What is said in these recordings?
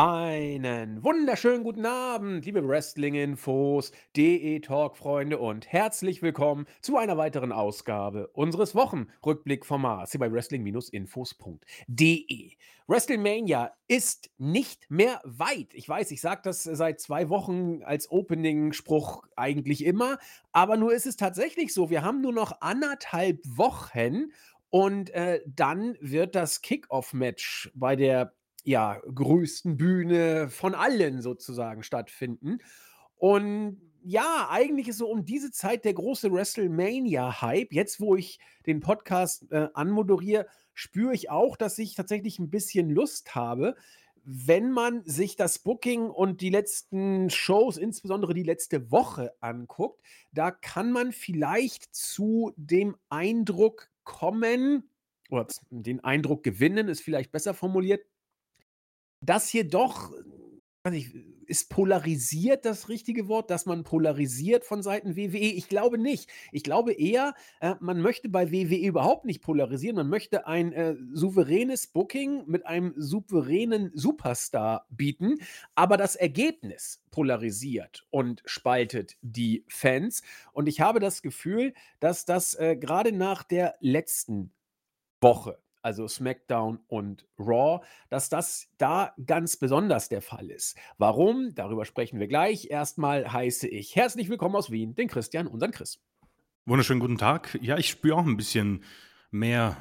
Einen wunderschönen guten Abend, liebe Wrestling-Infos, DE-Talk-Freunde und herzlich willkommen zu einer weiteren Ausgabe unseres Wochenrückblick-Formats hier bei Wrestling-Infos.de. WrestleMania ist nicht mehr weit. Ich weiß, ich sage das seit zwei Wochen als Opening-Spruch eigentlich immer, aber nur ist es tatsächlich so. Wir haben nur noch anderthalb Wochen und äh, dann wird das Kickoff-Match bei der ja, größten Bühne von allen sozusagen stattfinden. Und ja, eigentlich ist so um diese Zeit der große WrestleMania-Hype. Jetzt, wo ich den Podcast äh, anmoderiere, spüre ich auch, dass ich tatsächlich ein bisschen Lust habe, wenn man sich das Booking und die letzten Shows, insbesondere die letzte Woche anguckt, da kann man vielleicht zu dem Eindruck kommen, oder den Eindruck gewinnen, ist vielleicht besser formuliert, das hier doch, nicht, ist polarisiert das richtige Wort, dass man polarisiert von Seiten WWE? Ich glaube nicht. Ich glaube eher, äh, man möchte bei WWE überhaupt nicht polarisieren. Man möchte ein äh, souveränes Booking mit einem souveränen Superstar bieten, aber das Ergebnis polarisiert und spaltet die Fans. Und ich habe das Gefühl, dass das äh, gerade nach der letzten Woche also SmackDown und Raw, dass das da ganz besonders der Fall ist. Warum? Darüber sprechen wir gleich. Erstmal heiße ich herzlich willkommen aus Wien, den Christian, unseren Chris. Wunderschönen guten Tag. Ja, ich spüre auch ein bisschen mehr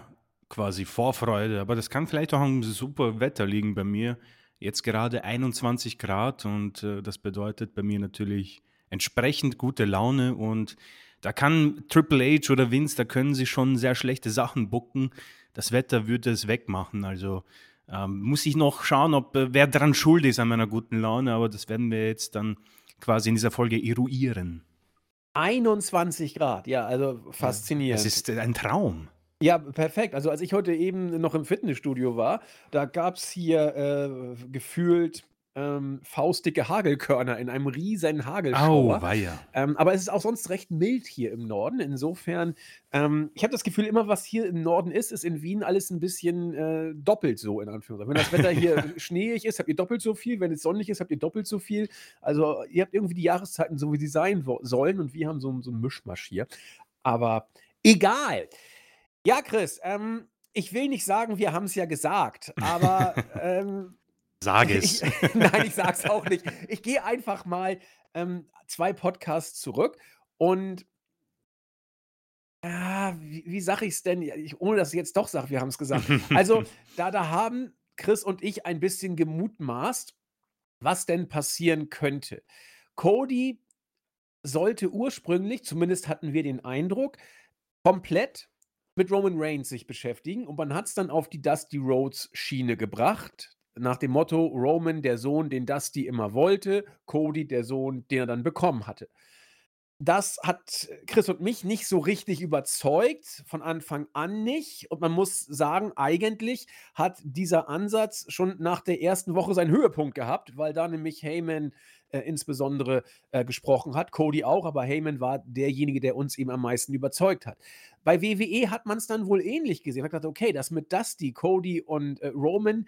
quasi Vorfreude, aber das kann vielleicht auch am super Wetter liegen bei mir. Jetzt gerade 21 Grad und äh, das bedeutet bei mir natürlich entsprechend gute Laune und da kann Triple H oder Vince, da können sie schon sehr schlechte Sachen bucken das Wetter würde es wegmachen. Also ähm, muss ich noch schauen, ob äh, wer daran schuld ist an meiner guten Laune, aber das werden wir jetzt dann quasi in dieser Folge eruieren. 21 Grad, ja, also faszinierend. Es ist ein Traum. Ja, perfekt. Also als ich heute eben noch im Fitnessstudio war, da gab es hier äh, gefühlt ähm, faustdicke Hagelkörner in einem riesen Hagelschauer. Ähm, aber es ist auch sonst recht mild hier im Norden. Insofern, ähm, ich habe das Gefühl, immer was hier im Norden ist, ist in Wien alles ein bisschen äh, doppelt so, in Anführungszeichen. Wenn das Wetter hier schneeig ist, habt ihr doppelt so viel. Wenn es sonnig ist, habt ihr doppelt so viel. Also ihr habt irgendwie die Jahreszeiten so, wie sie sein sollen. Und wir haben so, so einen Mischmasch hier. Aber egal. Ja, Chris, ähm, ich will nicht sagen, wir haben es ja gesagt, aber ähm, Sag es. Ich, nein, ich sag's auch nicht. Ich gehe einfach mal ähm, zwei Podcasts zurück und ja, wie, wie sage ich es denn? Ich, ohne dass ich jetzt doch sage, wir haben es gesagt. Also, da, da haben Chris und ich ein bisschen gemutmaßt, was denn passieren könnte. Cody sollte ursprünglich, zumindest hatten wir den Eindruck, komplett mit Roman Reigns sich beschäftigen und man hat es dann auf die Dusty Rhodes Schiene gebracht nach dem Motto Roman der Sohn, den Dusty immer wollte, Cody der Sohn, den er dann bekommen hatte. Das hat Chris und mich nicht so richtig überzeugt, von Anfang an nicht. Und man muss sagen, eigentlich hat dieser Ansatz schon nach der ersten Woche seinen Höhepunkt gehabt, weil da nämlich Heyman äh, insbesondere äh, gesprochen hat, Cody auch, aber Heyman war derjenige, der uns eben am meisten überzeugt hat. Bei WWE hat man es dann wohl ähnlich gesehen. Man hat gesagt, okay, das mit Dusty, Cody und äh, Roman,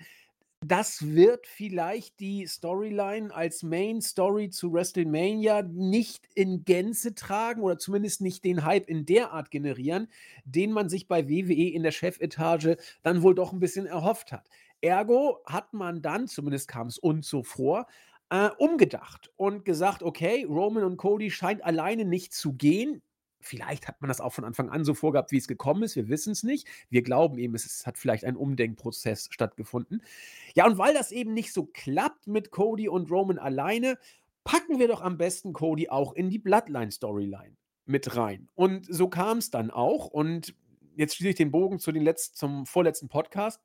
das wird vielleicht die Storyline als Main Story zu WrestleMania nicht in Gänze tragen oder zumindest nicht den Hype in der Art generieren, den man sich bei WWE in der Chefetage dann wohl doch ein bisschen erhofft hat. Ergo hat man dann, zumindest kam es uns so vor, äh, umgedacht und gesagt, okay, Roman und Cody scheint alleine nicht zu gehen. Vielleicht hat man das auch von Anfang an so vorgehabt, wie es gekommen ist. Wir wissen es nicht. Wir glauben eben, es hat vielleicht ein Umdenkprozess stattgefunden. Ja, und weil das eben nicht so klappt mit Cody und Roman alleine, packen wir doch am besten Cody auch in die Bloodline-Storyline mit rein. Und so kam es dann auch. Und jetzt schließe ich den Bogen zu den Letz zum vorletzten Podcast.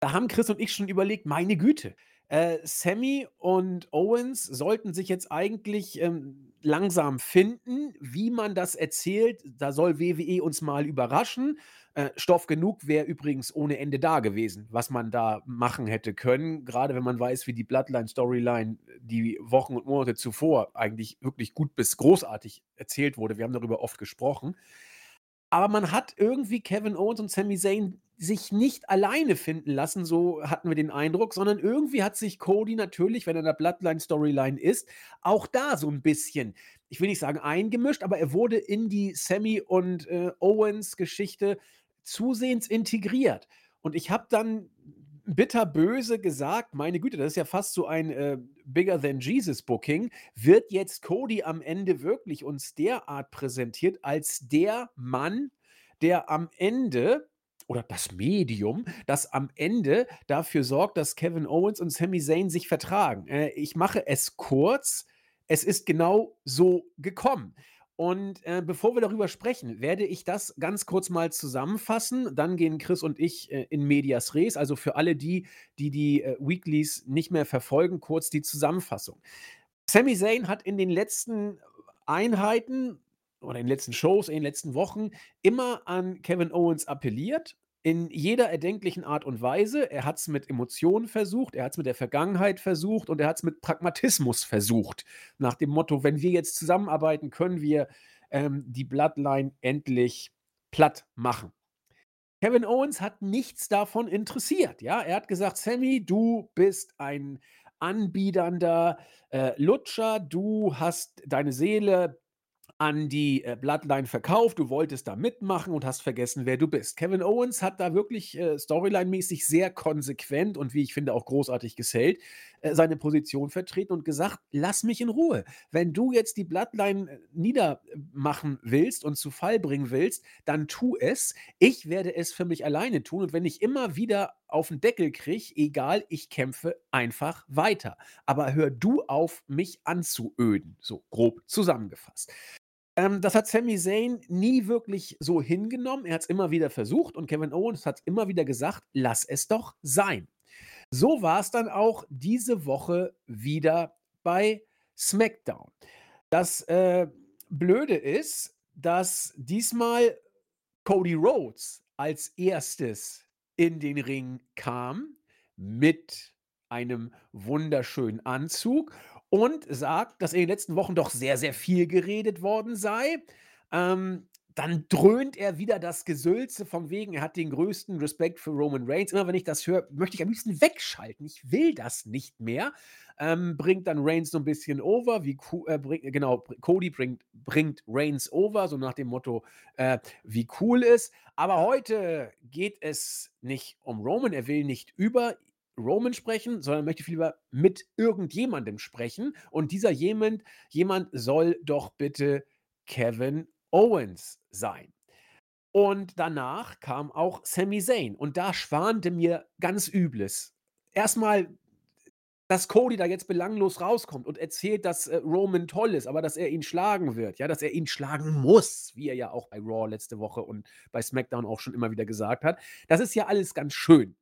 Da haben Chris und ich schon überlegt, meine Güte, äh, Sammy und Owens sollten sich jetzt eigentlich ähm, langsam finden, wie man das erzählt. Da soll WWE uns mal überraschen. Äh, Stoff genug wäre übrigens ohne Ende da gewesen, was man da machen hätte können. Gerade wenn man weiß, wie die Bloodline-Storyline die Wochen und Monate zuvor eigentlich wirklich gut bis großartig erzählt wurde. Wir haben darüber oft gesprochen. Aber man hat irgendwie Kevin Owens und Sami Zayn sich nicht alleine finden lassen, so hatten wir den Eindruck, sondern irgendwie hat sich Cody natürlich, wenn er in der Bloodline-Storyline ist, auch da so ein bisschen, ich will nicht sagen eingemischt, aber er wurde in die Sami und, äh, Owens-Geschichte zusehends integriert. Und ich habe dann bitterböse gesagt: „Meine Güte, das ist ja fast so ein, äh, Bigger than Jesus Booking. Wird jetzt Cody am Ende wirklich uns derart präsentiert als der Mann, der am Ende oder das Medium, das am Ende dafür sorgt, dass Kevin Owens und Sami Zayn sich vertragen?“ Äh, ich mache es kurz. Es ist genau so gekommen. Und, äh, bevor wir darüber sprechen, werde ich das ganz kurz mal zusammenfassen. Dann gehen Chris und ich, äh, in medias res. Also, für alle die, die die, äh, Weeklies nicht mehr verfolgen, kurz die Zusammenfassung. Sami Zayn hat in den letzten Einheiten oder in den letzten Shows, in den letzten Wochen immer an Kevin Owens appelliert in jeder erdenklichen Art und Weise. Er hat es mit Emotionen versucht, er hat es mit der Vergangenheit versucht und er hat es mit Pragmatismus versucht. Nach dem Motto: „Wenn wir jetzt zusammenarbeiten, können wir, ähm, die Bloodline endlich platt machen.“ Kevin Owens hat nichts davon interessiert, ja? Er hat gesagt: „Sami, du bist ein anbiedernder, äh, Lutscher. Du hast deine Seele an die, äh, Bloodline verkauft. Du wolltest da mitmachen und hast vergessen, wer du bist. Kevin Owens hat da wirklich, äh, storyline-mäßig sehr konsequent und wie ich finde auch großartig gesellt, äh, seine Position vertreten und gesagt: „Lass mich in Ruhe. Wenn du jetzt die Bloodline, äh, niedermachen willst und zu Fall bringen willst, dann tu es. Ich werde es für mich alleine tun und wenn ich immer wieder auf 'n Deckel kriege, egal, ich kämpfe einfach weiter. Aber hör du auf, mich anzuöden“, so grob zusammengefasst. Ähm, das hat Sami Zayn nie wirklich so hingenommen. Er hat's immer wieder versucht und Kevin Owens hat immer wieder gesagt: „Lass es doch sein.“ So war's dann auch diese Woche wieder bei SmackDown. Das, äh, Blöde ist, dass diesmal Cody Rhodes als Erstes in den Ring kam mit einem wunderschönen Anzug und sagt, dass in den letzten Wochen doch sehr, sehr viel geredet worden sei. Ähm, dann dröhnt er wieder das Gesülze von wegen, er hat den größten Respekt für Roman Reigns. Immer wenn ich das höre, möchte ich am liebsten wegschalten. Ich will das nicht mehr. Ähm, bringt dann Reigns so ein bisschen over, wie co äh, bring genau, Cody bringt bringt Reigns over, so nach dem Motto, äh, wie cool ist. Aber heute geht es nicht um Roman. Er will nicht über Roman sprechen, sondern möchte viel lieber mit irgendjemandem sprechen. Und dieser jemand, jemand soll doch bitte Kevin Owens sein. Und danach kam auch Sami Zayn und da schwante mir ganz Übles. Erstmal, dass Cody da jetzt belanglos rauskommt und erzählt, dass, äh, Roman toll ist, aber dass er ihn schlagen wird, ja, dass er ihn schlagen muss, wie er ja auch bei Raw letzte Woche und bei SmackDown auch schon immer wieder gesagt hat. Das ist ja alles ganz schön.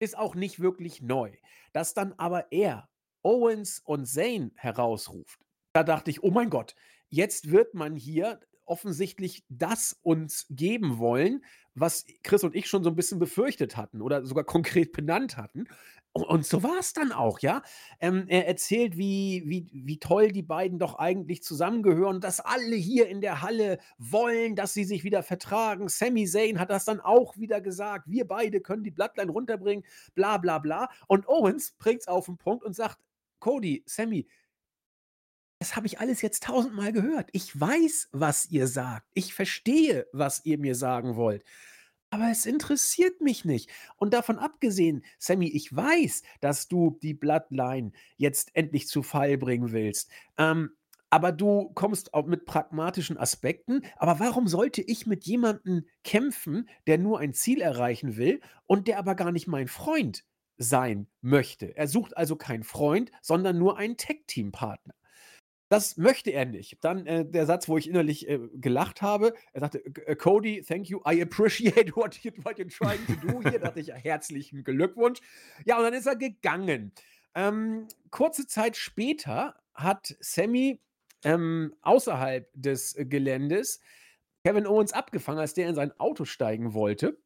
Ist auch nicht wirklich neu. Dass dann aber er Owens und Zayn herausruft, da dachte ich: „Oh mein Gott, jetzt wird man hier offensichtlich das uns geben wollen, was Chris und ich schon so ein bisschen befürchtet hatten oder sogar konkret benannt hatten.“ U und so war es dann auch, ja? Ähm, er erzählt, wie wie wie toll die beiden doch eigentlich zusammengehören, dass alle hier in der Halle wollen, dass sie sich wieder vertragen. Sami Zayn hat das dann auch wieder gesagt: „Wir beide können die Bloodline runterbringen“, bla bla bla. Und Owens bringt's auf 'n Punkt und sagt: „Cody, Sami, das habe ich alles jetzt tausendmal gehört. Ich weiß, was ihr sagt. Ich verstehe, was ihr mir sagen wollt. Aber es interessiert mich nicht. Und davon abgesehen, Sammy, ich weiß, dass du die Bloodline jetzt endlich zu Fall bringen willst. Ähm, aber du kommst auch mit pragmatischen Aspekten. Aber warum sollte ich mit jemandem kämpfen, der nur ein Ziel erreichen will und der aber gar nicht mein Freund sein möchte? Er sucht also keinen Freund, sondern nur einen Tag-Team-Partner. Das möchte er nicht. Dann, äh, der Satz, wo ich innerlich, äh, gelacht habe. Er sagte: „C äh, Cody, thank you. I appreciate what you what you're trying to do here.“ Da dachte ich: „Herzlichen Glückwunsch.“ Ja, und dann ist er gegangen. Ähm, kurze Zeit später hat Sammy, ähm, außerhalb des Geländes Kevin Owens abgefangen, als der in sein Auto steigen wollte.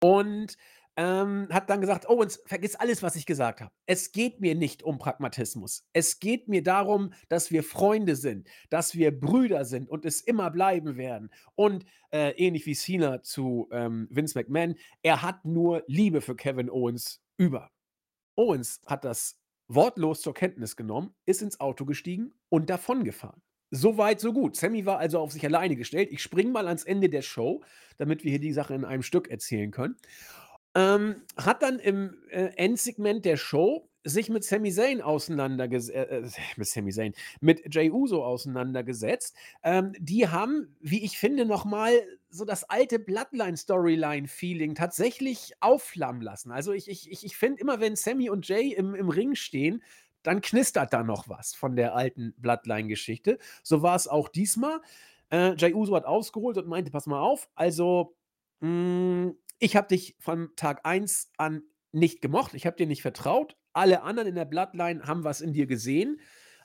Und, ähm, hat dann gesagt: „Owens, vergiss alles, was ich gesagt habe. Es geht mir nicht um Pragmatismus. Es geht mir darum, dass wir Freunde sind, dass wir Brüder sind und es immer bleiben werden.“ Und, äh, ähnlich wie Cena zu, ähm, Vince McMahon, er hat nur Liebe für Kevin Owens über. Owens hat das wortlos zur Kenntnis genommen, ist ins Auto gestiegen und davongefahren. So weit, so gut. Sammy war also auf sich alleine gestellt. Ich springe mal ans Ende der Show, damit wir hier die Sache in einem Stück erzählen können. Ähm, hat dann im, äh, Endsegment der Show sich mit Sami Zayn auseinanderges äh, äh, mit Sami Zayn, mit Jey Uso auseinandergesetzt. Ähm, die haben, wie ich finde, noch mal so das alte Bloodline-Storyline-Feeling tatsächlich aufflammen lassen. Also, ich ich ich finde immer, wenn Sami und Jey im im Ring stehen, dann knistert da noch was von der alten Bloodline-Geschichte. So war es auch diesmal. Äh, Jey Uso hat ausgeholt und meinte: „Pass mal auf, also, hm, ich habe dich von Tag 1 an nicht gemocht. Ich habe dir nicht vertraut. Alle anderen in der Bloodline haben was in dir gesehen,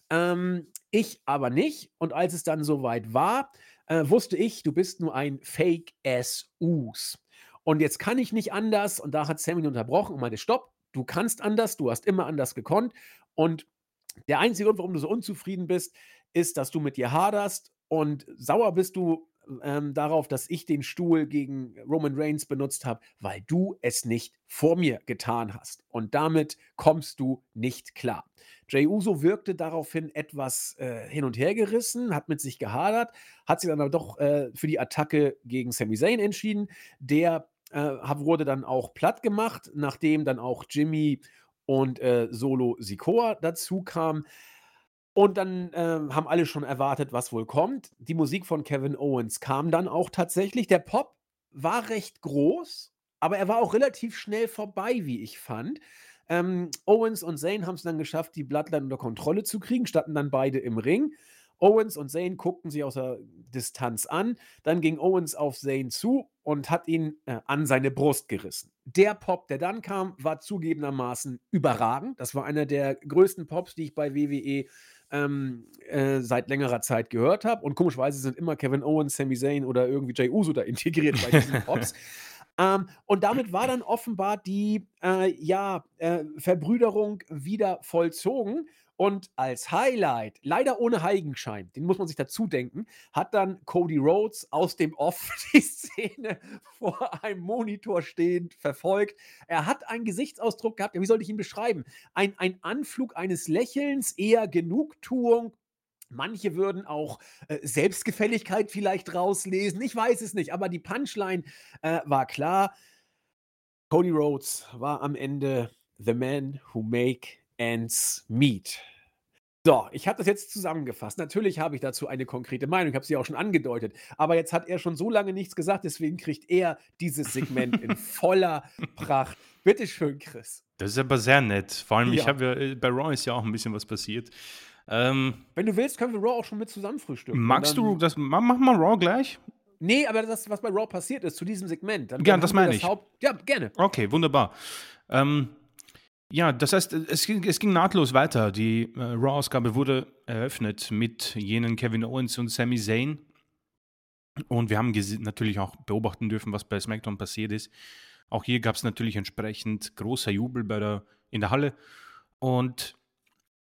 ähm, ich aber nicht. Und als es dann soweit war, äh, wusste ich, du bist nur ein Fake as Us. Und jetzt kann ich nicht anders. Und da hat Sammy unterbrochen und meinte: „Stopp, du kannst anders, du hast immer anders gekonnt. Und der einzige Grund, warum du so unzufrieden bist, ist, dass du mit dir haderst und sauer bist du ähm, darauf, dass ich den Stuhl gegen Roman Reigns benutzt habe, weil du es nicht vor mir getan hast. Und damit kommst du nicht klar. Jey Uso wirkte daraufhin etwas äh, hin und her gerissen, hat mit sich gehadert, hat sich dann aber doch äh, für die Attacke gegen Sami Zayn entschieden. Der äh, wurde dann auch platt gemacht, nachdem dann auch Jimmy und äh, Solo Sikoa dazu kamen. Und dann, ähm, haben alle schon erwartet, was wohl kommt. Die Musik von Kevin Owens kam dann auch tatsächlich. Der Pop war recht groß, aber er war auch relativ schnell vorbei, wie ich fand. Ähm, Owens und Zayn haben es dann geschafft, die Bloodline unter Kontrolle zu kriegen, standen dann beide im Ring. Owens und Zayn guckten sich aus der Distanz an. Dann ging Owens auf Zayn zu und hat ihn äh, an seine Brust gerissen. Der Pop, der dann kam, war zugegebenermaßen überragend. Das war einer der größten Pops, die ich bei WWE ähm, äh, seit längerer Zeit gehört habe. Und komischweise sind immer Kevin Owens, Sami Zayn oder irgendwie Jay Uso da integriert bei diesen Pops. ähm, und damit war dann offenbar die äh, ja, äh, Verbrüderung wieder vollzogen. Und als Highlight, leider ohne Heiligenschein, den muss man sich dazu denken, hat dann Cody Rhodes aus dem Off die Szene vor einem Monitor stehend verfolgt. Er hat einen Gesichtsausdruck gehabt, wie soll ich ihn beschreiben? Ein, ein Anflug eines Lächelns, eher Genugtuung, Manche würden auch äh, Selbstgefälligkeit vielleicht rauslesen. Ich weiß es nicht, aber die Punchline äh, war klar. Cody Rhodes war am Ende the man who make ends meet. So, ich habe das jetzt zusammengefasst. Natürlich habe ich dazu eine konkrete Meinung, ich habe sie auch schon angedeutet. Aber jetzt hat er schon so lange nichts gesagt, deswegen kriegt er dieses Segment in voller Pracht. Bitte schön, Chris. Das ist aber sehr nett. Vor allem, ja. ich habe ja, äh, bei Raw ist ja auch ein bisschen was passiert. Ähm, Wenn du willst, können wir Raw auch schon mit zusammen frühstücken. Magst du das? Mach mal Raw gleich. Nee, aber das, was bei Raw passiert ist, zu diesem Segment. Dann, ja, das meine das ich. Haupt ja, gerne. Okay, wunderbar. Ähm, ja, das heißt, es ging, es ging nahtlos weiter. Die äh, Raw-Ausgabe wurde eröffnet mit jenen Kevin Owens und Sami Zayn. Und wir haben natürlich auch beobachten dürfen, was bei SmackDown passiert ist. Auch hier gab es natürlich entsprechend großer Jubel bei der, in der Halle. Und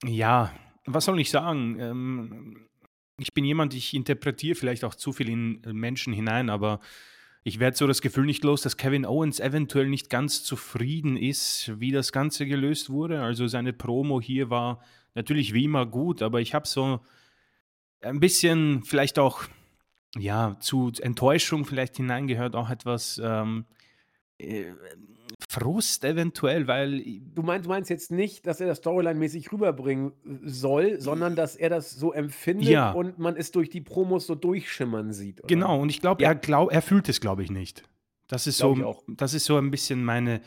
ja, was soll ich sagen? Ähm, ich bin jemand, ich interpretiere vielleicht auch zu viel in Menschen hinein, aber ich werde so das Gefühl nicht los, dass Kevin Owens eventuell nicht ganz zufrieden ist, wie das Ganze gelöst wurde. Also seine Promo hier war natürlich wie immer gut, aber ich habe so ein bisschen vielleicht auch ja zu Enttäuschung vielleicht hineingehört, auch etwas ähm, äh, Frust eventuell, weil. Du meinst, du meinst jetzt nicht, dass er das Storyline-mäßig rüberbringen soll, sondern dass er das so empfindet ja. und man es durch die Promos so durchschimmern sieht. Oder? Genau, und ich glaube, ja. er, glaub, er fühlt es, glaube ich, nicht. Das ist, so, das ist so ein bisschen meine,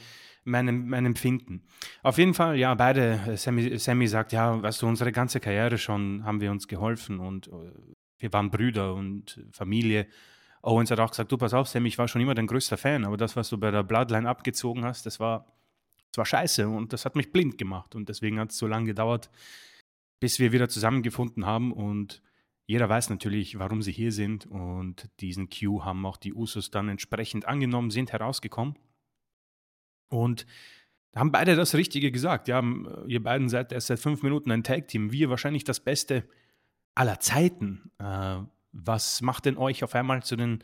meine, mein Empfinden. Auf jeden Fall, ja, beide, äh, Sammy, Sammy sagt, ja, weißt du, unsere ganze Karriere schon haben wir uns geholfen und äh, wir waren Brüder und Familie. Owens hat auch gesagt, du pass auf, Sam, ich war schon immer dein größter Fan, aber das, was du bei der Bloodline abgezogen hast, das war, das war scheiße und das hat mich blind gemacht und deswegen hat es so lange gedauert, bis wir wieder zusammengefunden haben und jeder weiß natürlich, warum sie hier sind und diesen Cue haben auch die Usos dann entsprechend angenommen, sind herausgekommen. Und haben beide das Richtige gesagt. Ja, ihr beiden seid erst seit fünf Minuten ein Tag-Team. Wir wahrscheinlich das Beste aller Zeiten. Äh, was macht denn euch auf einmal zu den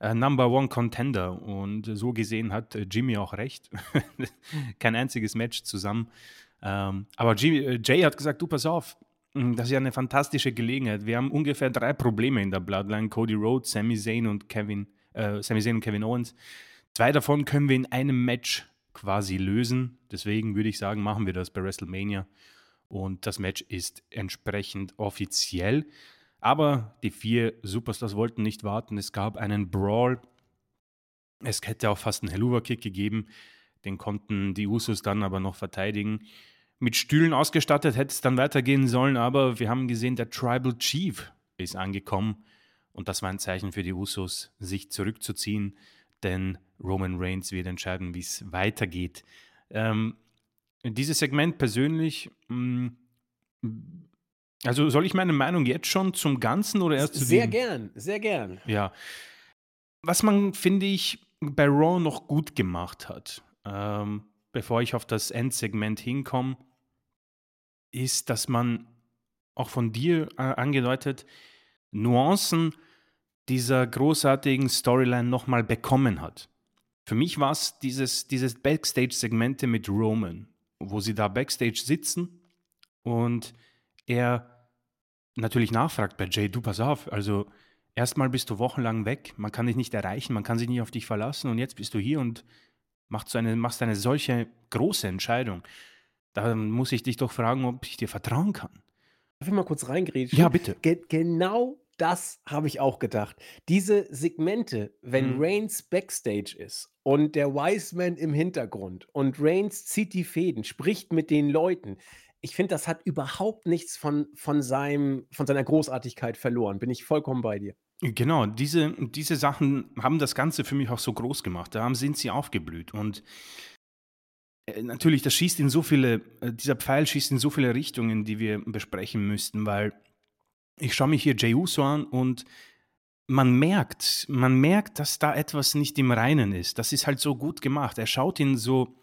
äh, Number One Contender? Und so gesehen hat äh, Jimmy auch recht. Kein einziges Match zusammen. Ähm, aber Jimmy, äh, Jay hat gesagt: Du, pass auf, hm, das ist ja eine fantastische Gelegenheit. Wir haben ungefähr drei Probleme in der Bloodline: Cody Rhodes, Sami Zayn und Kevin, äh, Sami Zayn und Kevin Owens. Zwei davon können wir in einem Match quasi lösen. Deswegen würde ich sagen, machen wir das bei WrestleMania. Und das Match ist entsprechend offiziell. Aber die vier Superstars wollten nicht warten. Es gab einen Brawl. Es hätte auch fast einen Helluva-Kick gegeben. Den konnten die Usos dann aber noch verteidigen. Mit Stühlen ausgestattet hätte es dann weitergehen sollen, aber wir haben gesehen, der Tribal Chief ist angekommen. Und das war ein Zeichen für die Usos, sich zurückzuziehen, denn Roman Reigns wird entscheiden, wie es weitergeht. Ähm, dieses Segment persönlich, mh, mm, also soll ich meine Meinung jetzt schon zum Ganzen oder erst zu Sehr dem? gern, sehr gern. Ja. Was man, finde ich, bei Raw noch gut gemacht hat, ähm, bevor ich auf das Endsegment hinkomme, ist, dass man auch von dir äh, angedeutet Nuancen dieser großartigen Storyline nochmal bekommen hat. Für mich war es dieses, dieses Backstage-Segmente mit Roman, wo sie da Backstage sitzen und er natürlich nachfragt bei Jay, du pass auf, also erstmal bist du wochenlang weg, man kann dich nicht erreichen, man kann sich nicht auf dich verlassen und jetzt bist du hier und machst, eine, machst eine solche große Entscheidung. Da muss ich dich doch fragen, ob ich dir vertrauen kann. Darf ich mal kurz reingrätschen? Ja, bitte. Ge genau das habe ich auch gedacht. Diese Segmente, wenn mhm. Reigns backstage ist und der Wiseman im Hintergrund und Reigns zieht die Fäden, spricht mit den Leuten, ich finde, das hat überhaupt nichts von, von, seinem, von seiner Großartigkeit verloren. Bin ich vollkommen bei dir. Genau, diese, diese Sachen haben das Ganze für mich auch so groß gemacht. Da sind sie aufgeblüht. Und äh, natürlich, das schießt in so viele, äh, dieser Pfeil schießt in so viele Richtungen, die wir besprechen müssten, weil ich schaue mich hier Jey Uso an und man merkt, man merkt, dass da etwas nicht im Reinen ist. Das ist halt so gut gemacht. Er schaut ihn so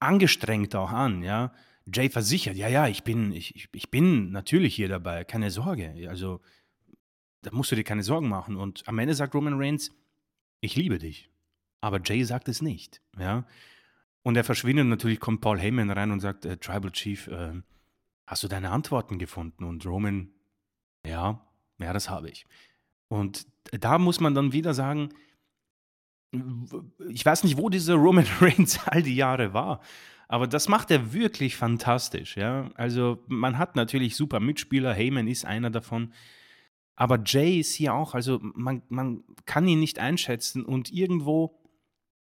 angestrengt auch an, ja. Jay versichert, ja, ja, ich bin, ich, ich bin natürlich hier dabei, keine Sorge. Also, da musst du dir keine Sorgen machen. Und am Ende sagt Roman Reigns, ich liebe dich. Aber Jay sagt es nicht, ja. Und er verschwindet natürlich, kommt Paul Heyman rein und sagt, äh, Tribal Chief, äh, hast du deine Antworten gefunden? Und Roman, ja, ja, das habe ich. Und da muss man dann wieder sagen, ich weiß nicht, wo dieser Roman Reigns all die Jahre war. Aber das macht er wirklich fantastisch, ja. Also man hat natürlich super Mitspieler, Heyman ist einer davon. Aber Jay ist hier auch, also man, man kann ihn nicht einschätzen und irgendwo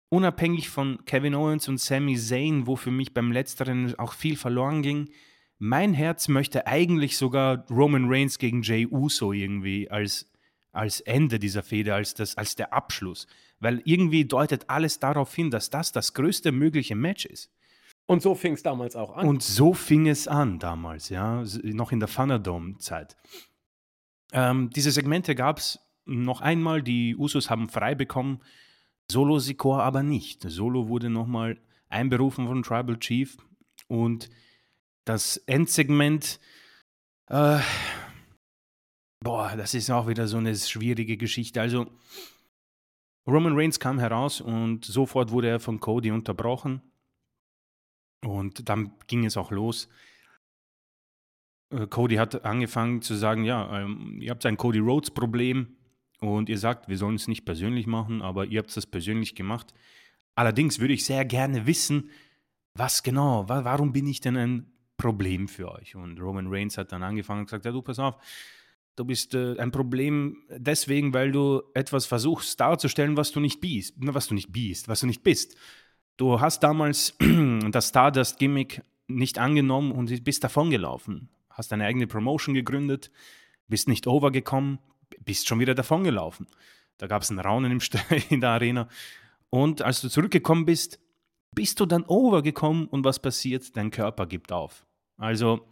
unabhängig von Kevin Owens und Sami Zayn, wo für mich beim letzteren auch viel verloren ging, mein Herz möchte eigentlich sogar Roman Reigns gegen Jay Uso irgendwie als, als Ende dieser Fehde, als, das, als der Abschluss. Weil irgendwie deutet alles darauf hin, dass das das größte mögliche Match ist. Und so fing es damals auch an. Und so fing es an damals, ja, noch in der Thunderdome-Zeit. Ähm, diese Segmente gab es noch einmal, die Usos haben frei bekommen, Solo Sikor aber nicht. Solo wurde nochmal einberufen von Tribal Chief und das Endsegment, äh, boah, das ist auch wieder so eine schwierige Geschichte. Also, Roman Reigns kam heraus und sofort wurde er von Cody unterbrochen. Und dann ging es auch los. Äh, Cody hat angefangen zu sagen, ja, ähm, ihr habt ein Cody Rhodes Problem und ihr sagt, wir sollen es nicht persönlich machen, aber ihr habt es persönlich gemacht. Allerdings würde ich sehr gerne wissen, was genau, wa warum bin ich denn ein Problem für euch? Und Roman Reigns hat dann angefangen und gesagt, ja, du pass auf, du bist äh, ein Problem deswegen, weil du etwas versuchst darzustellen, was du nicht bist, was du nicht bist, was du nicht bist. Du hast damals das Stardust-Gimmick nicht angenommen und bist davongelaufen. Hast deine eigene Promotion gegründet, bist nicht overgekommen, bist schon wieder davongelaufen. Da gab es einen Raunen in der Arena. Und als du zurückgekommen bist, bist du dann overgekommen und was passiert? Dein Körper gibt auf. Also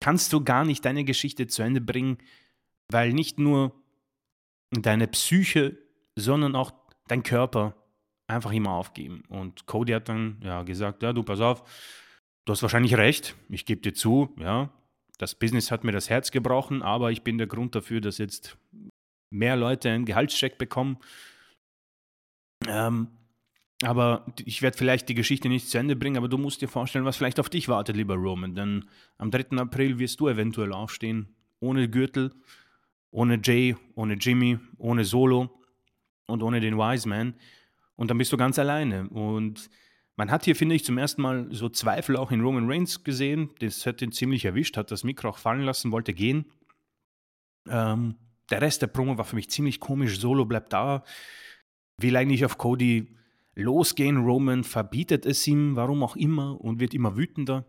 kannst du gar nicht deine Geschichte zu Ende bringen, weil nicht nur deine Psyche, sondern auch dein Körper einfach immer aufgeben. Und Cody hat dann ja gesagt, ja, du pass auf, du hast wahrscheinlich recht, ich gebe dir zu, ja, das Business hat mir das Herz gebrochen, aber ich bin der Grund dafür, dass jetzt mehr Leute einen Gehaltscheck bekommen. Ähm, aber ich werde vielleicht die Geschichte nicht zu Ende bringen, aber du musst dir vorstellen, was vielleicht auf dich wartet, lieber Roman. Denn am 3. April wirst du eventuell aufstehen, ohne Gürtel, ohne Jay, ohne Jimmy, ohne Solo und ohne den Wiseman. Und dann bist du ganz alleine. Und man hat hier, finde ich, zum ersten Mal so Zweifel auch in Roman Reigns gesehen. Das hat ihn ziemlich erwischt, hat das Mikro auch fallen lassen, wollte gehen. Ähm, der Rest der Promo war für mich ziemlich komisch. Solo bleibt da, will eigentlich auf Cody losgehen. Roman verbietet es ihm, warum auch immer, und wird immer wütender.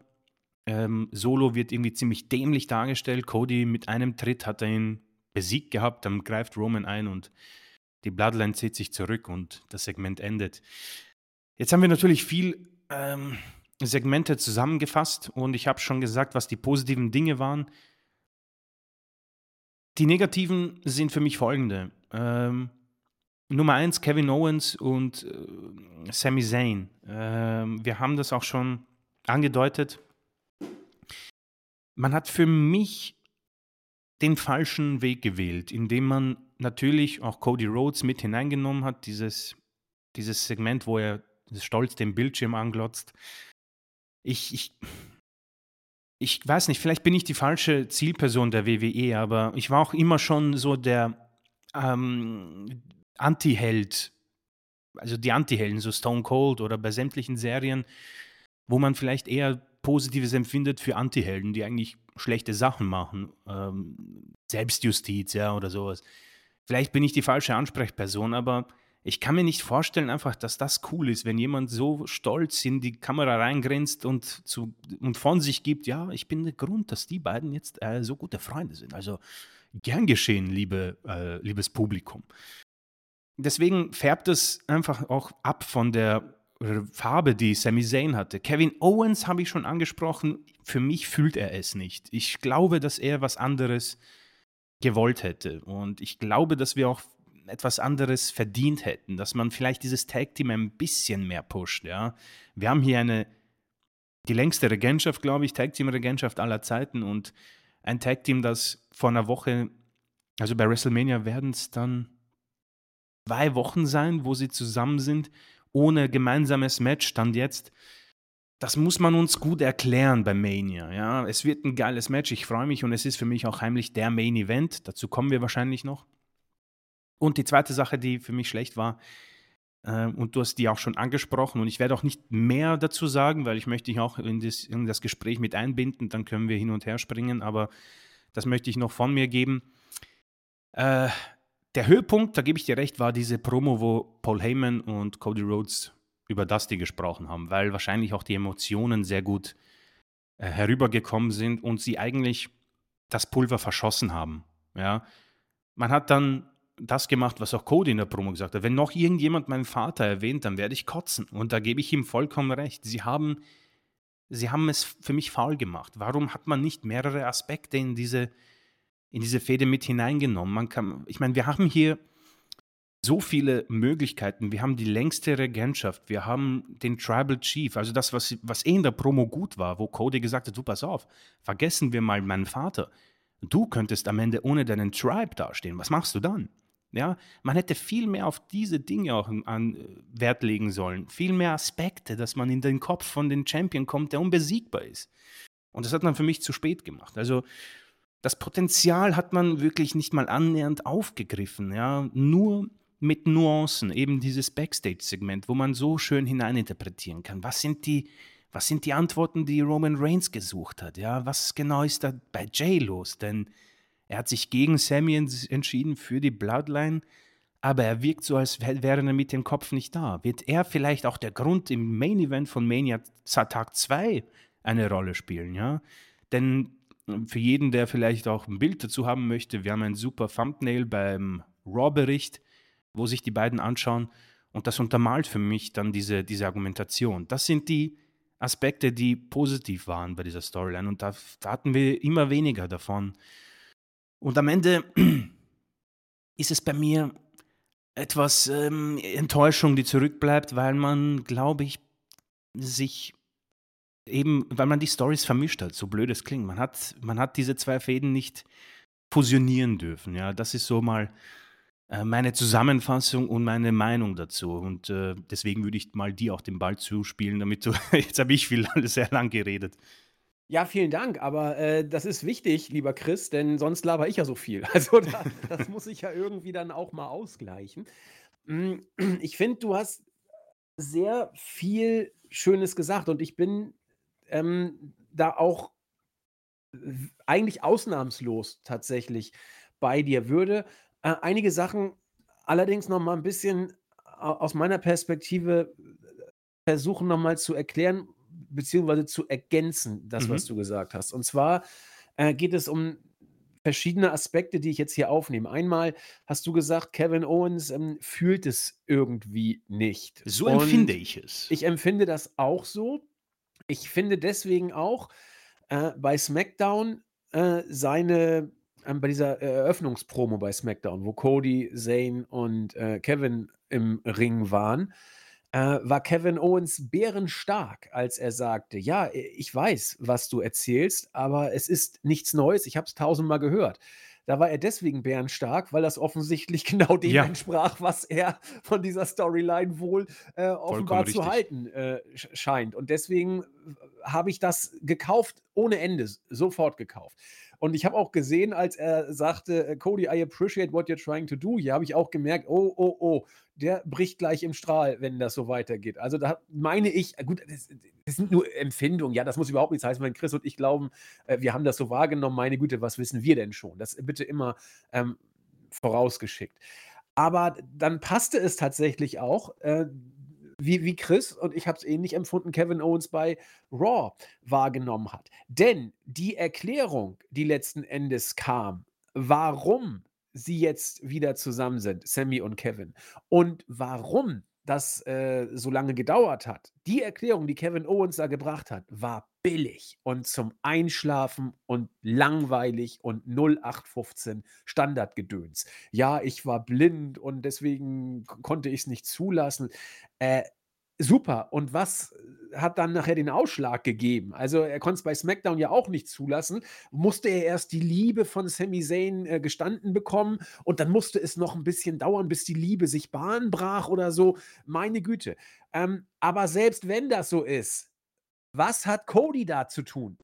Ähm, Solo wird irgendwie ziemlich dämlich dargestellt. Cody mit einem Tritt hat er ihn besiegt gehabt, dann greift Roman ein und die Bloodline zieht sich zurück und das Segment endet. Jetzt haben wir natürlich viel ähm, Segmente zusammengefasst und ich habe schon gesagt, was die positiven Dinge waren. Die negativen sind für mich folgende. Ähm, Nummer eins, Kevin Owens und äh, Sami Zayn. Ähm, wir haben das auch schon angedeutet. Man hat für mich den falschen Weg gewählt, indem man natürlich auch Cody Rhodes mit hineingenommen hat, dieses, dieses Segment, wo er stolz den Bildschirm anglotzt. Ich, ich, ich weiß nicht, vielleicht bin ich die falsche Zielperson der WWE, aber ich war auch immer schon so der ähm, Anti-Held, also die Anti-Helden, so Stone Cold oder bei sämtlichen Serien, wo man vielleicht eher Positives empfindet für Anti-Helden, die eigentlich schlechte Sachen machen. Ähm, Selbstjustiz, ja, oder sowas. Vielleicht bin ich die falsche Ansprechperson, aber ich kann mir nicht vorstellen, einfach, dass das cool ist, wenn jemand so stolz in die Kamera reingrinst und, zu, und von sich gibt, ja, ich bin der Grund, dass die beiden jetzt äh, so gute Freunde sind. Also gern geschehen, liebe, äh, liebes Publikum. Deswegen färbt es einfach auch ab von der Farbe, die Sami Zayn hatte. Kevin Owens habe ich schon angesprochen. Für mich fühlt er es nicht. Ich glaube, dass er was anderes gewollt hätte. Und ich glaube, dass wir auch etwas anderes verdient hätten, dass man vielleicht dieses Tag-Team ein bisschen mehr pusht. Ja? Wir haben hier eine, die längste Regentschaft, glaube ich, Tag-Team-Regentschaft aller Zeiten und ein Tag-Team, das vor einer Woche, also bei WrestleMania werden es dann zwei Wochen sein, wo sie zusammen sind, ohne gemeinsames Match, stand jetzt. Das muss man uns gut erklären bei Mania. Ja? Es wird ein geiles Match, ich freue mich und es ist für mich auch heimlich der Main Event. Dazu kommen wir wahrscheinlich noch. Und die zweite Sache, die für mich schlecht war, äh, und du hast die auch schon angesprochen, und ich werde auch nicht mehr dazu sagen, weil ich möchte dich auch in das, in das Gespräch mit einbinden, dann können wir hin und her springen, aber das möchte ich noch von mir geben. Äh, der Höhepunkt, da gebe ich dir recht, war diese Promo, wo Paul Heyman und Cody Rhodes über Dusty gesprochen haben, weil wahrscheinlich auch die Emotionen sehr gut äh, herübergekommen sind und sie eigentlich das Pulver verschossen haben. Ja? Man hat dann das gemacht, was auch Cody in der Promo gesagt hat. Wenn noch irgendjemand meinen Vater erwähnt, dann werde ich kotzen. Und da gebe ich ihm vollkommen recht. Sie haben, sie haben es für mich faul gemacht. Warum hat man nicht mehrere Aspekte in diese, in diese Fehde mit hineingenommen? Man kann, ich meine, wir haben hier so viele Möglichkeiten. Wir haben die längste Regentschaft. Wir haben den Tribal Chief. Also das, was, was eh in der Promo gut war, wo Cody gesagt hat, du pass auf, vergessen wir mal meinen Vater. Du könntest am Ende ohne deinen Tribe dastehen. Was machst du dann? Ja, man hätte viel mehr auf diese Dinge auch an äh, Wert legen sollen. Viel mehr Aspekte, dass man in den Kopf von den Champion kommt, der unbesiegbar ist. Und das hat man für mich zu spät gemacht. Also das Potenzial hat man wirklich nicht mal annähernd aufgegriffen. Ja, nur mit Nuancen, eben dieses Backstage-Segment, wo man so schön hineininterpretieren kann. Was sind die, was sind die Antworten, die Roman Reigns gesucht hat? Ja, was genau ist da bei Jay los? Denn er hat sich gegen Sammy entschieden für die Bloodline, aber er wirkt so, als wäre er mit dem Kopf nicht da. Wird er vielleicht auch der Grund im Main Event von Mania Tag 2 eine Rolle spielen, ja? Denn ähm, für jeden, der vielleicht auch ein Bild dazu haben möchte, wir haben ein super Thumbnail beim Raw-Bericht, wo sich die beiden anschauen und das untermalt für mich dann diese, diese Argumentation. Das sind die Aspekte, die positiv waren bei dieser Storyline und da, da hatten wir immer weniger davon. Und am Ende ist es bei mir etwas ähm, Enttäuschung, die zurückbleibt, weil man, glaube ich, sich eben, weil man die Stories vermischt hat, so blöd es klingt. Man hat, man hat diese zwei Fäden nicht fusionieren dürfen. Ja, das ist so mal meine Zusammenfassung und meine Meinung dazu. Und äh, deswegen würde ich mal dir auch den Ball zuspielen, damit du, jetzt habe ich viel, sehr lang geredet. Ja, vielen Dank, aber äh, das ist wichtig, lieber Chris, denn sonst laber ich ja so viel. Also da, das muss ich ja irgendwie dann auch mal ausgleichen. Mm, ich finde, du hast sehr viel Schönes gesagt und ich bin ähm, da auch eigentlich ausnahmslos tatsächlich bei dir. Würde äh, einige Sachen allerdings noch mal ein bisschen aus meiner Perspektive versuchen noch mal zu erklären, beziehungsweise zu ergänzen, das, was mhm. du gesagt hast. Und zwar äh, geht es um verschiedene Aspekte, die ich jetzt hier aufnehme. Einmal hast du gesagt, Kevin Owens ähm, fühlt es irgendwie nicht. So Und empfinde ich es. Ich empfinde das auch so. Ich finde deswegen auch äh, bei SmackDown äh, seine, äh, bei dieser Eröffnungspromo bei SmackDown, wo Cody, Zane und äh, Kevin im Ring waren, äh, war Kevin Owens bärenstark, als er sagte, ja, ich weiß, was du erzählst, aber es ist nichts Neues, ich habe es tausendmal gehört. Da war er deswegen bärenstark, weil das offensichtlich genau dem ja. entsprach, was er von dieser Storyline wohl äh, offenbar zu halten äh, scheint. Und deswegen äh, habe ich das gekauft, ohne Ende, sofort gekauft. Und ich habe auch gesehen, als er sagte, äh, Cody, I appreciate what you're trying to do, hier habe ich auch gemerkt, oh, oh, oh, der bricht gleich im Strahl, wenn das so weitergeht. Also da meine ich, gut, das, das sind nur Empfindungen, ja, das muss überhaupt nichts heißen, wenn Chris und ich glauben, äh, wir haben das so wahrgenommen, meine Güte, was wissen wir denn schon? Das bitte immer ähm, vorausgeschickt. Aber dann passte es tatsächlich auch, äh, wie, wie Chris, und ich habe es ähnlich empfunden, Kevin Owens bei Raw wahrgenommen hat. Denn die Erklärung, die letzten Endes kam, warum sie jetzt wieder zusammen sind, Sammy und Kevin, und warum das äh, so lange gedauert hat, die Erklärung, die Kevin Owens da gebracht hat, war billig und zum Einschlafen und langweilig und 0815 Standardgedöns. Ja, ich war blind und deswegen konnte ich es nicht zulassen. Äh, super. Und was äh, hat dann nachher den Ausschlag gegeben? Also, er konnte es bei SmackDown ja auch nicht zulassen. Musste er erst die Liebe von Sami Zayn äh, gestanden bekommen und dann musste es noch ein bisschen dauern, bis die Liebe sich Bahn brach oder so. Meine Güte. Ähm, aber selbst wenn das so ist, was hat Cody da zu tun?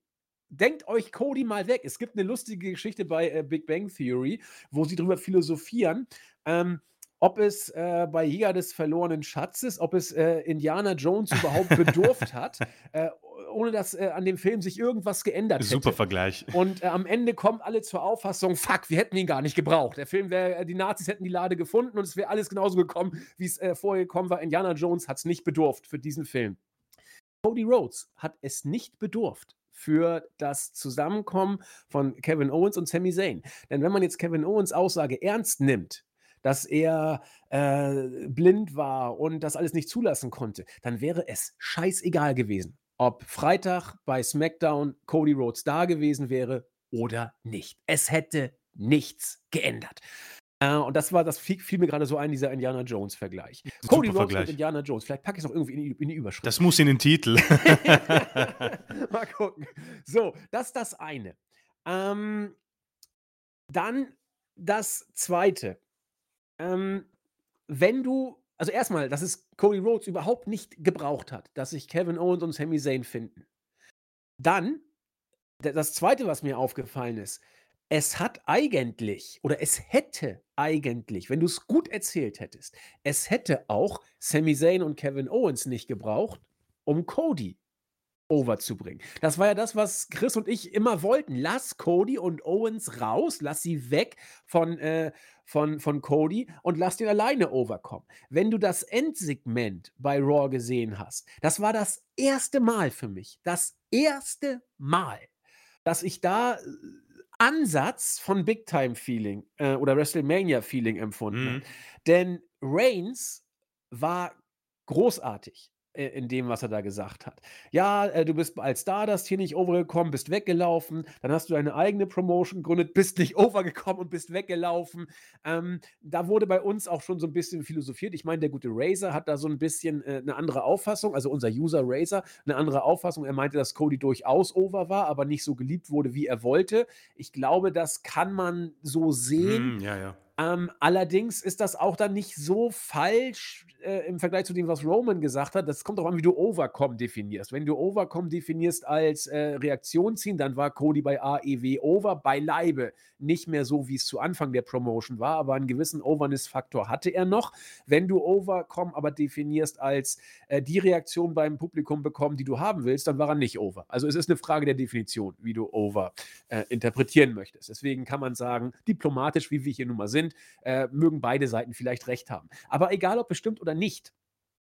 Denkt euch Cody mal weg. Es gibt eine lustige Geschichte bei äh, Big Bang Theory, wo sie darüber philosophieren. Ähm, ob es äh, bei Jäger des verlorenen Schatzes, ob es äh, Indiana Jones überhaupt bedurft hat, äh, ohne dass äh, an dem Film sich irgendwas geändert hätte. Super Vergleich. Und äh, am Ende kommen alle zur Auffassung, fuck, wir hätten ihn gar nicht gebraucht. Der Film wäre, äh, die Nazis hätten die Lade gefunden und es wäre alles genauso gekommen, wie es vorher gekommen war. Indiana Jones hat es nicht bedurft für diesen Film. Cody Rhodes hat es nicht bedurft für das Zusammenkommen von Kevin Owens und Sami Zayn. Denn wenn man jetzt Kevin Owens Aussage ernst nimmt, dass er äh, blind war und das alles nicht zulassen konnte, dann wäre es scheißegal gewesen, ob Freitag bei SmackDown Cody Rhodes da gewesen wäre oder nicht. Es hätte nichts geändert. Äh, und das war, das fiel, fiel mir gerade so ein, dieser Indiana Jones-Vergleich. Cody Rhodes Vergleich. mit Indiana Jones. Vielleicht packe ich es noch irgendwie in die, in die, Überschrift. Das muss in den Titel. Mal gucken. So, das ist das eine. Ähm, dann das zweite. Ähm, wenn du, also erstmal, dass es Cody Rhodes überhaupt nicht gebraucht hat, dass sich Kevin Owens und Sami Zayn finden. Dann, das zweite, was mir aufgefallen ist, es hat eigentlich oder es hätte eigentlich, wenn du es gut erzählt hättest, es hätte auch Sami Zayn und Kevin Owens nicht gebraucht, um Cody overzubringen. Das war ja das, was Chris und ich immer wollten. Lass Cody und Owens raus, lass sie weg von, äh, von, von Cody und lass den alleine overkommen. Wenn du das Endsegment bei Raw gesehen hast, das war das erste Mal für mich, das erste Mal, dass ich da äh, Ansatz von Big Time Feeling äh, oder WrestleMania Feeling empfunden mhm. Denn Reigns war großartig. In dem, was er da gesagt hat. Ja, äh, du bist als Stardust hier nicht overgekommen, bist weggelaufen, dann hast du deine eigene Promotion gegründet, bist nicht overgekommen und bist weggelaufen. Ähm, da wurde bei uns auch schon so ein bisschen philosophiert. Ich meine, der gute Razer hat da so ein bisschen äh, 'ne andere Auffassung, also unser User Razer, eine andere Auffassung. Er meinte, dass Cody durchaus over war, aber nicht so geliebt wurde, wie er wollte. Ich glaube, das kann man so sehen. Hm, ja, ja. Ähm, allerdings ist das auch dann nicht so falsch äh, im Vergleich zu dem, was Roman gesagt hat. Das kommt auch an, wie du Overcome definierst. Wenn du Overcome definierst als äh, Reaktion ziehen, dann war Cody bei AEW over, beileibe nicht mehr so, wie es zu Anfang der Promotion war, aber einen gewissen Overness-Faktor hatte er noch. Wenn du Overcome aber definierst als äh, die Reaktion beim Publikum bekommen, die du haben willst, dann war er nicht over. Also es ist eine Frage der Definition, wie du over äh, interpretieren möchtest. Deswegen kann man sagen, diplomatisch, wie wir hier nun mal sind, äh, mögen beide Seiten vielleicht recht haben. Aber egal, ob bestimmt oder nicht,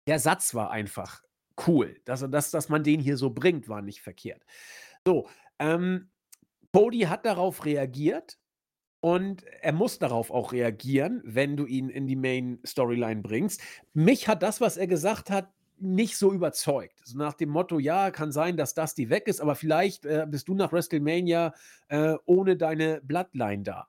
der Satz war einfach cool. Dass, dass, dass man den hier so bringt, war nicht verkehrt. So, ähm, Cody hat darauf reagiert und er muss darauf auch reagieren, wenn du ihn in die Main Storyline bringst. Mich hat das, was er gesagt hat, nicht so überzeugt. So nach dem Motto, ja, kann sein, dass das die weg ist, aber vielleicht äh, bist du nach WrestleMania äh, ohne deine Bloodline da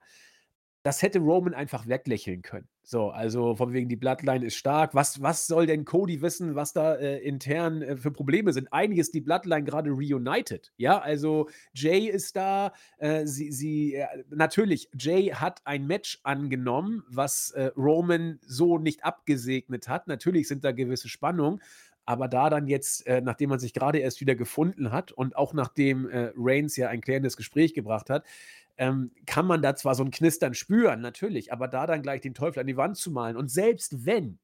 das hätte Roman einfach weglächeln können. So, also von wegen die Bloodline ist stark. Was, was soll denn Cody wissen, was da äh, intern äh, für Probleme sind? Eigentlich ist die Bloodline gerade reunited. Ja, also Jay ist da. Äh, sie, sie, äh, natürlich, Jay hat ein Match angenommen, was äh, Roman so nicht abgesegnet hat. Natürlich sind da gewisse Spannungen. Aber da dann jetzt, äh, nachdem man sich gerade erst wieder gefunden hat und auch nachdem Reigns ja ein klärendes Gespräch gebracht hat, ähm, kann man da zwar so ein Knistern spüren, natürlich, aber da dann gleich den Teufel an die Wand zu malen und selbst wenn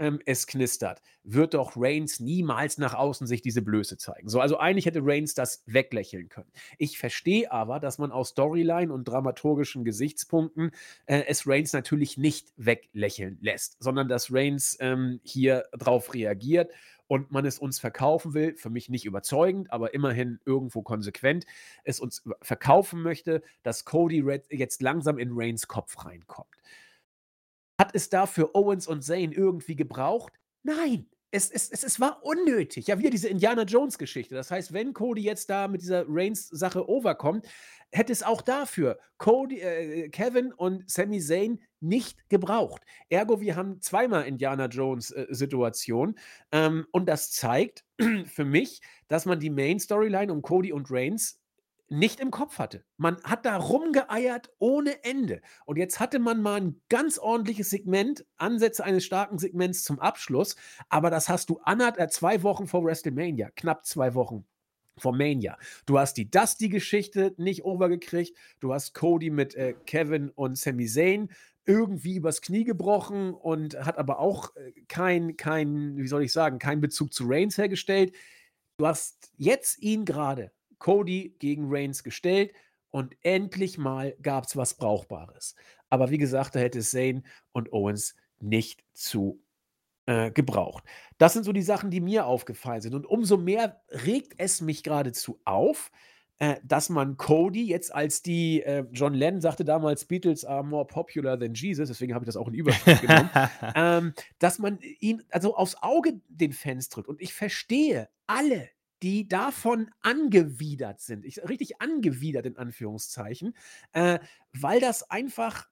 ähm, es knistert, wird doch Reigns niemals nach außen sich diese Blöße zeigen. So, also eigentlich hätte Reigns das weglächeln können. Ich verstehe aber, dass man aus Storyline und dramaturgischen Gesichtspunkten äh, es Reigns natürlich nicht weglächeln lässt, sondern dass Reigns ähm, hier drauf reagiert und man es uns verkaufen will, für mich nicht überzeugend, aber immerhin irgendwo konsequent, es uns verkaufen möchte, dass Cody Red jetzt langsam in Reigns Kopf reinkommt. Hat es dafür Owens und Zane irgendwie gebraucht? Nein, es, es, es, es war unnötig. Ja, wieder diese Indiana Jones-Geschichte. Das heißt, wenn Cody jetzt da mit dieser Reigns-Sache overkommt, hätte es auch dafür Cody, äh, Kevin und Sami Zayn nicht gebraucht. Ergo, wir haben zweimal Indiana Jones-Situation. Äh, ähm, und das zeigt für mich, dass man die Main-Storyline um Cody und Reigns nicht im Kopf hatte. Man hat da rumgeeiert ohne Ende. Und jetzt hatte man mal ein ganz ordentliches Segment, Ansätze eines starken Segments zum Abschluss. Aber das hast du anderthalb, äh, zwei Wochen vor WrestleMania, knapp zwei Wochen vor Mania. Du hast die Dusty-Geschichte nicht overgekriegt. Du hast Cody mit äh, Kevin und Sami Zayn irgendwie übers Knie gebrochen und hat aber auch äh, kein, kein, wie soll ich sagen, keinen Bezug zu Reigns hergestellt. Du hast jetzt ihn gerade, Cody gegen Reigns gestellt und endlich mal gab es was Brauchbares. Aber wie gesagt, da hätte Zayn und Owens nicht zu äh, gebraucht. Das sind so die Sachen, die mir aufgefallen sind. Und umso mehr regt es mich geradezu auf, äh, dass man Cody jetzt als die, äh, John Lennon sagte damals, Beatles are more popular than Jesus, deswegen habe ich das auch in Überschrift genommen, ähm, dass man ihn also aufs Auge den Fans drückt. Und ich verstehe alle, die davon angewidert sind. Ich, richtig angewidert in Anführungszeichen, äh, weil das einfach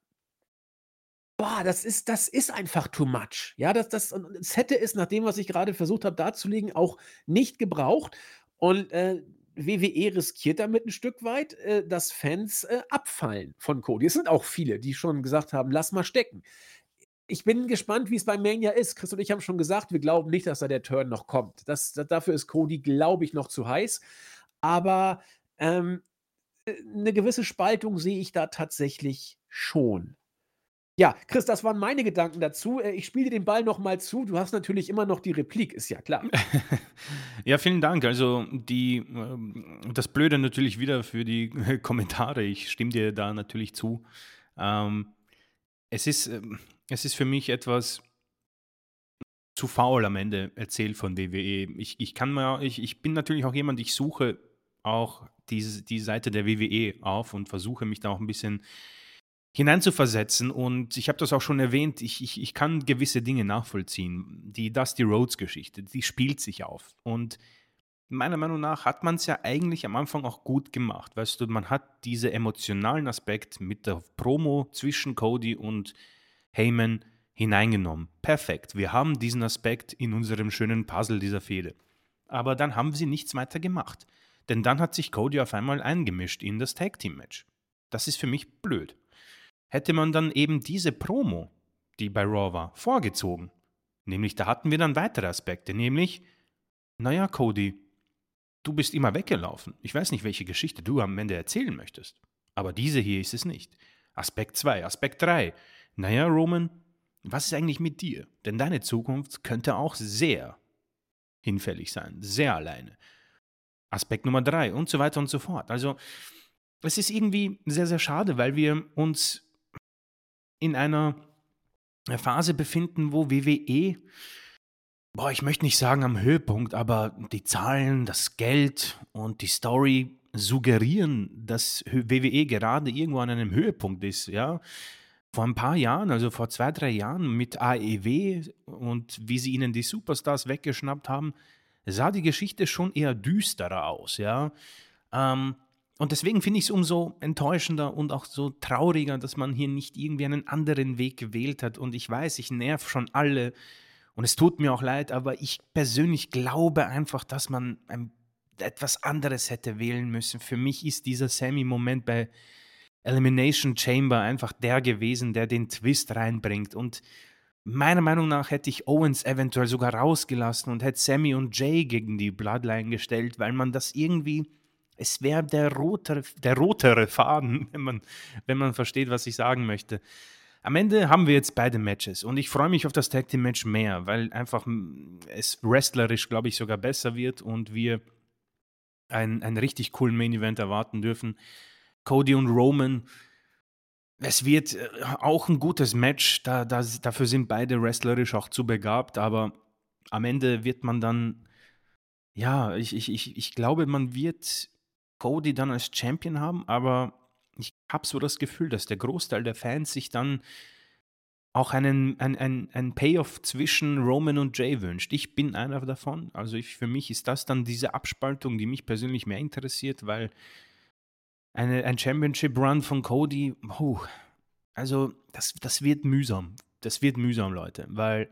Boah, das ist das ist einfach too much. Ja, das das das hätte es nach dem, was ich gerade versucht habe darzulegen, auch nicht gebraucht. Und, äh, WWE riskiert damit ein Stück weit, äh, dass Fans, äh, abfallen von Cody. Es sind auch viele, die schon gesagt haben: „Lass mal stecken.“ Ich bin gespannt, wie es bei Mania ist. Chris und ich haben schon gesagt, wir glauben nicht, dass da der Turn noch kommt. Das da dafür ist Cody, glaube ich, noch zu heiß. Aber, ähm, äh, 'ne gewisse Spaltung sehe ich da tatsächlich schon. Ja, Chris, das waren meine Gedanken dazu. Äh, ich spiele dir den Ball noch mal zu. Du hast natürlich immer noch die Replik, ist ja klar. Ja, vielen Dank. Also die, ähm, das Blöde natürlich wieder für die Kommentare. Ich stimme dir da natürlich zu. Ähm, es ist, ähm, es ist für mich etwas zu faul am Ende erzählt von WWE. Ich, ich kann mal, ich, ich bin natürlich auch jemand, ich suche auch diese, die Seite der WWE auf und versuche mich da auch ein bisschen hineinzuversetzen. Und ich habe das auch schon erwähnt, ich, ich, ich kann gewisse Dinge nachvollziehen. Die Dusty Rhodes-Geschichte, die spielt sich auf. Und meiner Meinung nach hat man es ja eigentlich am Anfang auch gut gemacht. Weißt du, man hat diesen emotionalen Aspekt mit der Promo zwischen Cody und Heyman hineingenommen. Perfekt. Wir haben diesen Aspekt in unserem schönen Puzzle dieser Fehde. Aber dann haben sie nichts weiter gemacht. Denn dann hat sich Cody auf einmal eingemischt in das Tag Team Match. Das ist für mich blöd. Hätte man dann eben diese Promo, die bei Raw war, vorgezogen. Nämlich, da hatten wir dann weitere Aspekte, nämlich, naja, Cody, du bist immer weggelaufen. Ich weiß nicht, welche Geschichte du am Ende erzählen möchtest. Aber diese hier ist es nicht. Aspekt 2, Aspekt 3. Naja, Roman, was ist eigentlich mit dir? Denn deine Zukunft könnte auch sehr hinfällig sein, sehr alleine. Aspekt Nummer 3 und so weiter und so fort. Also, es ist irgendwie sehr, sehr schade, weil wir uns in einer Phase befinden, wo WWE, boah, ich möchte nicht sagen am Höhepunkt, aber die Zahlen, das Geld und die Story suggerieren, dass WWE gerade irgendwo an einem Höhepunkt ist, ja. Vor ein paar Jahren, also vor zwei, drei Jahren mit AEW und wie sie ihnen die Superstars weggeschnappt haben, sah die Geschichte schon eher düsterer aus, ja. Ähm, und deswegen finde ich es umso enttäuschender und auch so trauriger, dass man hier nicht irgendwie einen anderen Weg gewählt hat. Und ich weiß, ich nerv schon alle und es tut mir auch leid, aber ich persönlich glaube einfach, dass man ein, etwas anderes hätte wählen müssen. Für mich ist dieser Sammy-Moment bei Elimination Chamber einfach der gewesen, der den Twist reinbringt. Und meiner Meinung nach hätte ich Owens eventuell sogar rausgelassen und hätte Sammy und Jay gegen die Bloodline gestellt, weil man das irgendwie es wäre der rotere, der rotere Faden, wenn man, wenn man versteht, was ich sagen möchte. Am Ende haben wir jetzt beide Matches und ich freue mich auf das Tag Team Match mehr, weil einfach es wrestlerisch, glaube ich, sogar besser wird und wir einen, einen richtig coolen Main Event erwarten dürfen. Cody und Roman, es wird äh, auch ein gutes Match, da, da, dafür sind beide wrestlerisch auch zu begabt, aber am Ende wird man dann, ja, ich, ich, ich, ich glaube, man wird Cody dann als Champion haben, aber ich habe so das Gefühl, dass der Großteil der Fans sich dann auch einen, ein, ein, Payoff zwischen Roman und Jay wünscht. Ich bin einer davon. Also ich, für mich ist das dann diese Abspaltung, die mich persönlich mehr interessiert, weil eine, ein Championship-Run von Cody, oh, also das, das wird mühsam. Das wird mühsam, Leute, weil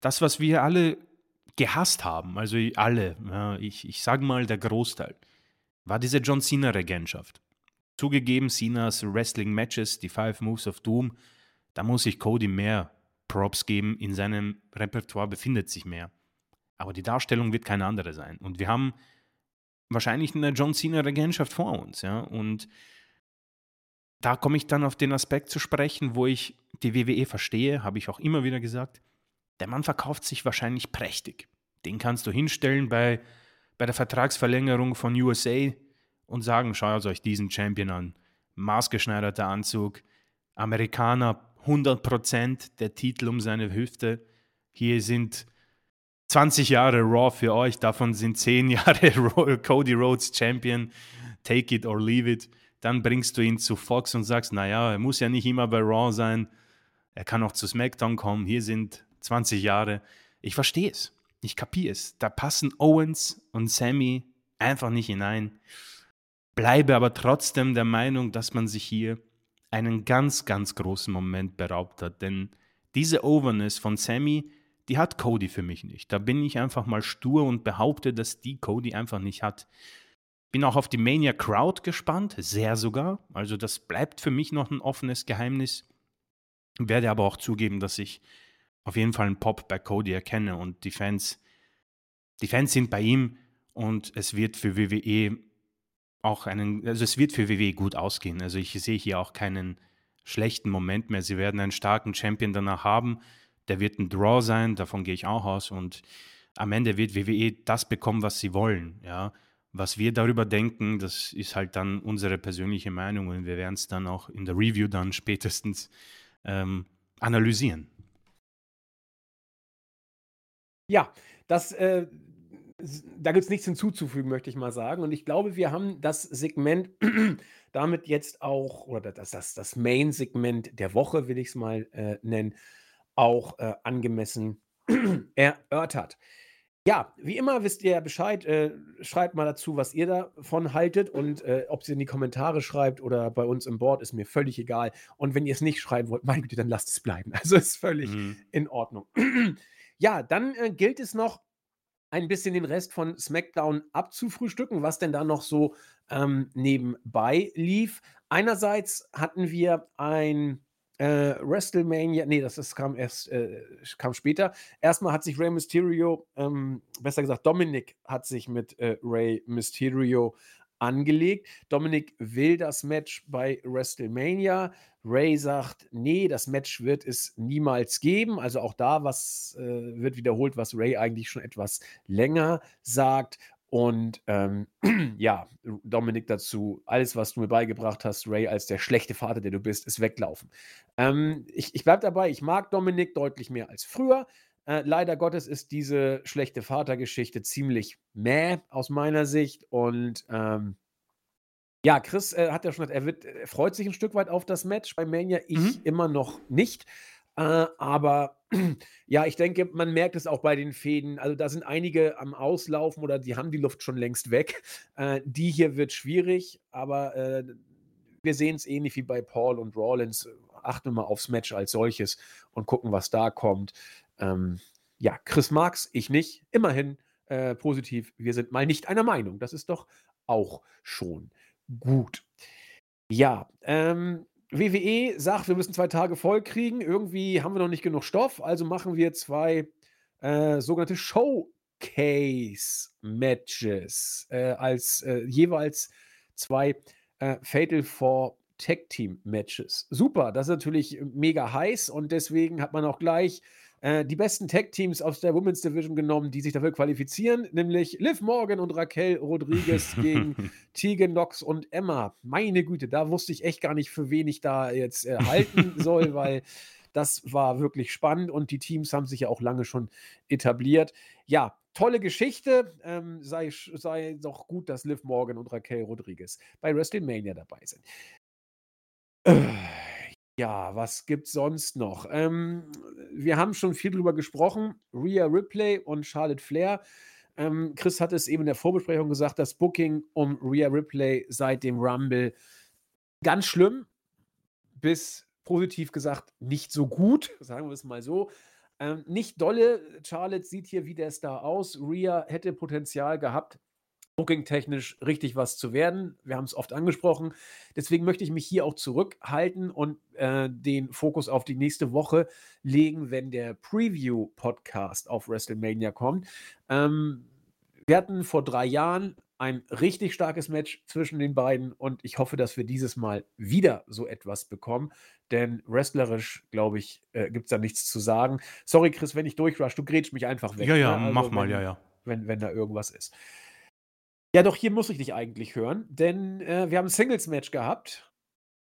das, was wir alle gehasst haben, also alle, ja, ich, ich sage mal der Großteil, war diese John Cena-Regentschaft. Zugegeben, Cenas Wrestling-Matches, die Five Moves of Doom, da muss ich Cody mehr Props geben. In seinem Repertoire befindet sich mehr. Aber die Darstellung wird keine andere sein. Und wir haben wahrscheinlich eine John Cena-Regentschaft vor uns. Ja? Und da komme ich dann auf den Aspekt zu sprechen, wo ich die WWE verstehe, habe ich auch immer wieder gesagt. Der Mann verkauft sich wahrscheinlich prächtig. Den kannst du hinstellen bei bei der Vertragsverlängerung von USA und sagen, schaut euch diesen Champion an. Maßgeschneiderter Anzug, Amerikaner 100% der Titel um seine Hüfte. Hier sind 20 Jahre Raw für euch, davon sind 10 Jahre Cody Rhodes Champion. Take it or leave it. Dann bringst du ihn zu Fox und sagst, naja, er muss ja nicht immer bei Raw sein. Er kann auch zu SmackDown kommen. Hier sind 20 Jahre. Ich verstehe es. Ich kapiere es. Da passen Owens und Sammy einfach nicht hinein. Bleibe aber trotzdem der Meinung, dass man sich hier einen ganz, ganz großen Moment beraubt hat. Denn diese Overness von Sammy, die hat Cody für mich nicht. Da bin ich einfach mal stur und behaupte, dass die Cody einfach nicht hat. Bin auch auf die Mania Crowd gespannt, sehr sogar. Also das bleibt für mich noch ein offenes Geheimnis. Werde aber auch zugeben, dass ich auf jeden Fall einen Pop bei Cody erkenne und die Fans, die Fans sind bei ihm und es wird für WWE auch einen, also es wird für WWE gut ausgehen. Also ich sehe hier auch keinen schlechten Moment mehr. Sie werden einen starken Champion danach haben. Der wird ein Draw sein, davon gehe ich auch aus. Und am Ende wird WWE das bekommen, was sie wollen. Ja. Was wir darüber denken, das ist halt dann unsere persönliche Meinung und wir werden es dann auch in der Review dann spätestens ähm, analysieren. Ja, das äh, da gibt es nichts hinzuzufügen, möchte ich mal sagen. Und ich glaube, wir haben das Segment damit jetzt auch, oder das, das, das Main-Segment der Woche, will ich es mal äh, nennen, auch äh, angemessen erörtert. Ja, wie immer wisst ihr ja Bescheid. Äh, schreibt mal dazu, was ihr davon haltet und äh, ob ihr in die Kommentare schreibt oder bei uns im Board, ist mir völlig egal. Und wenn ihr es nicht schreiben wollt, meine Güte, dann lasst es bleiben. Also ist völlig mhm. in Ordnung. ja, dann äh, gilt es noch, ein bisschen den Rest von SmackDown abzufrühstücken, was denn da noch so ähm, nebenbei lief. Einerseits hatten wir ein äh, WrestleMania, nee, das, das kam erst, äh, kam später. Erstmal hat sich Rey Mysterio, ähm, besser gesagt, Dominic hat sich mit äh, Rey Mysterio angelegt. Dominik will das Match bei WrestleMania. Ray sagt, nee, das Match wird es niemals geben. Also auch da was äh, wird wiederholt, was Ray eigentlich schon etwas länger sagt. Und ähm, ja, Dominik dazu, alles, was du mir beigebracht hast, Ray, als der schlechte Vater, der du bist, ist weglaufen. Ähm, ich ich bleibe dabei, ich mag Dominik deutlich mehr als früher. Äh, leider Gottes ist diese schlechte Vatergeschichte ziemlich mäh aus meiner Sicht. Und ähm, ja, Chris äh, hat ja schon gesagt, er, wird, er freut sich ein Stück weit auf das Match bei Mania. Ich mhm. immer noch nicht. Äh, aber ja, ich denke, man merkt es auch bei den Fäden. Also da sind einige am Auslaufen oder die haben die Luft schon längst weg. Äh, die hier wird schwierig, aber äh, wir sehen es ähnlich wie bei Paul und Rawlins. Achten wir mal aufs Match als solches und gucken, was da kommt. Ähm, ja, Chris Marx, ich nicht. Immerhin äh, positiv. Wir sind mal nicht einer Meinung. Das ist doch auch schon gut. Ja, ähm, WWE sagt, wir müssen zwei Tage voll kriegen. Irgendwie haben wir noch nicht genug Stoff, also machen wir zwei äh, sogenannte Showcase-Matches äh, als äh, jeweils zwei äh, Fatal Four Tag Team Matches. Super, das ist natürlich mega heiß und deswegen hat man auch gleich äh, die besten Tag-Teams aus der Women's Division genommen, die sich dafür qualifizieren, nämlich Liv Morgan und Raquel Rodriguez gegen Tegan Knox und Emma. Meine Güte, da wusste ich echt gar nicht, für wen ich da jetzt äh, halten soll, weil das war wirklich spannend und die Teams haben sich ja auch lange schon etabliert. Ja, tolle Geschichte. Ähm, sei, sei doch gut, dass Liv Morgan und Raquel Rodriguez bei WrestleMania dabei sind. Äh. Ja, was gibt's sonst noch? Ähm, wir haben schon viel drüber gesprochen. Rhea Ripley und Charlotte Flair. Ähm, Chris hat es eben in der Vorbesprechung gesagt, das Booking um Rhea Ripley seit dem Rumble ganz schlimm, bis positiv gesagt nicht so gut, sagen wir es mal so. Ähm, nicht dolle. Charlotte sieht hier wie der Star aus. Rhea hätte Potenzial gehabt, booking-technisch richtig was zu werden. Wir haben es oft angesprochen. Deswegen möchte ich mich hier auch zurückhalten und äh, den Fokus auf die nächste Woche legen, wenn der Preview-Podcast auf WrestleMania kommt. Ähm, wir hatten vor drei Jahren ein richtig starkes Match zwischen den beiden und ich hoffe, dass wir dieses Mal wieder so etwas bekommen, denn wrestlerisch, glaube ich, äh, gibt es da nichts zu sagen. Sorry, Chris, wenn ich durchrush, du grätsch mich einfach weg. Ja, ja, ne? also, mach mal, wenn, ja, ja. Wenn, wenn da irgendwas ist. Ja, doch, hier muss ich dich eigentlich hören, denn äh, wir haben ein Singles-Match gehabt.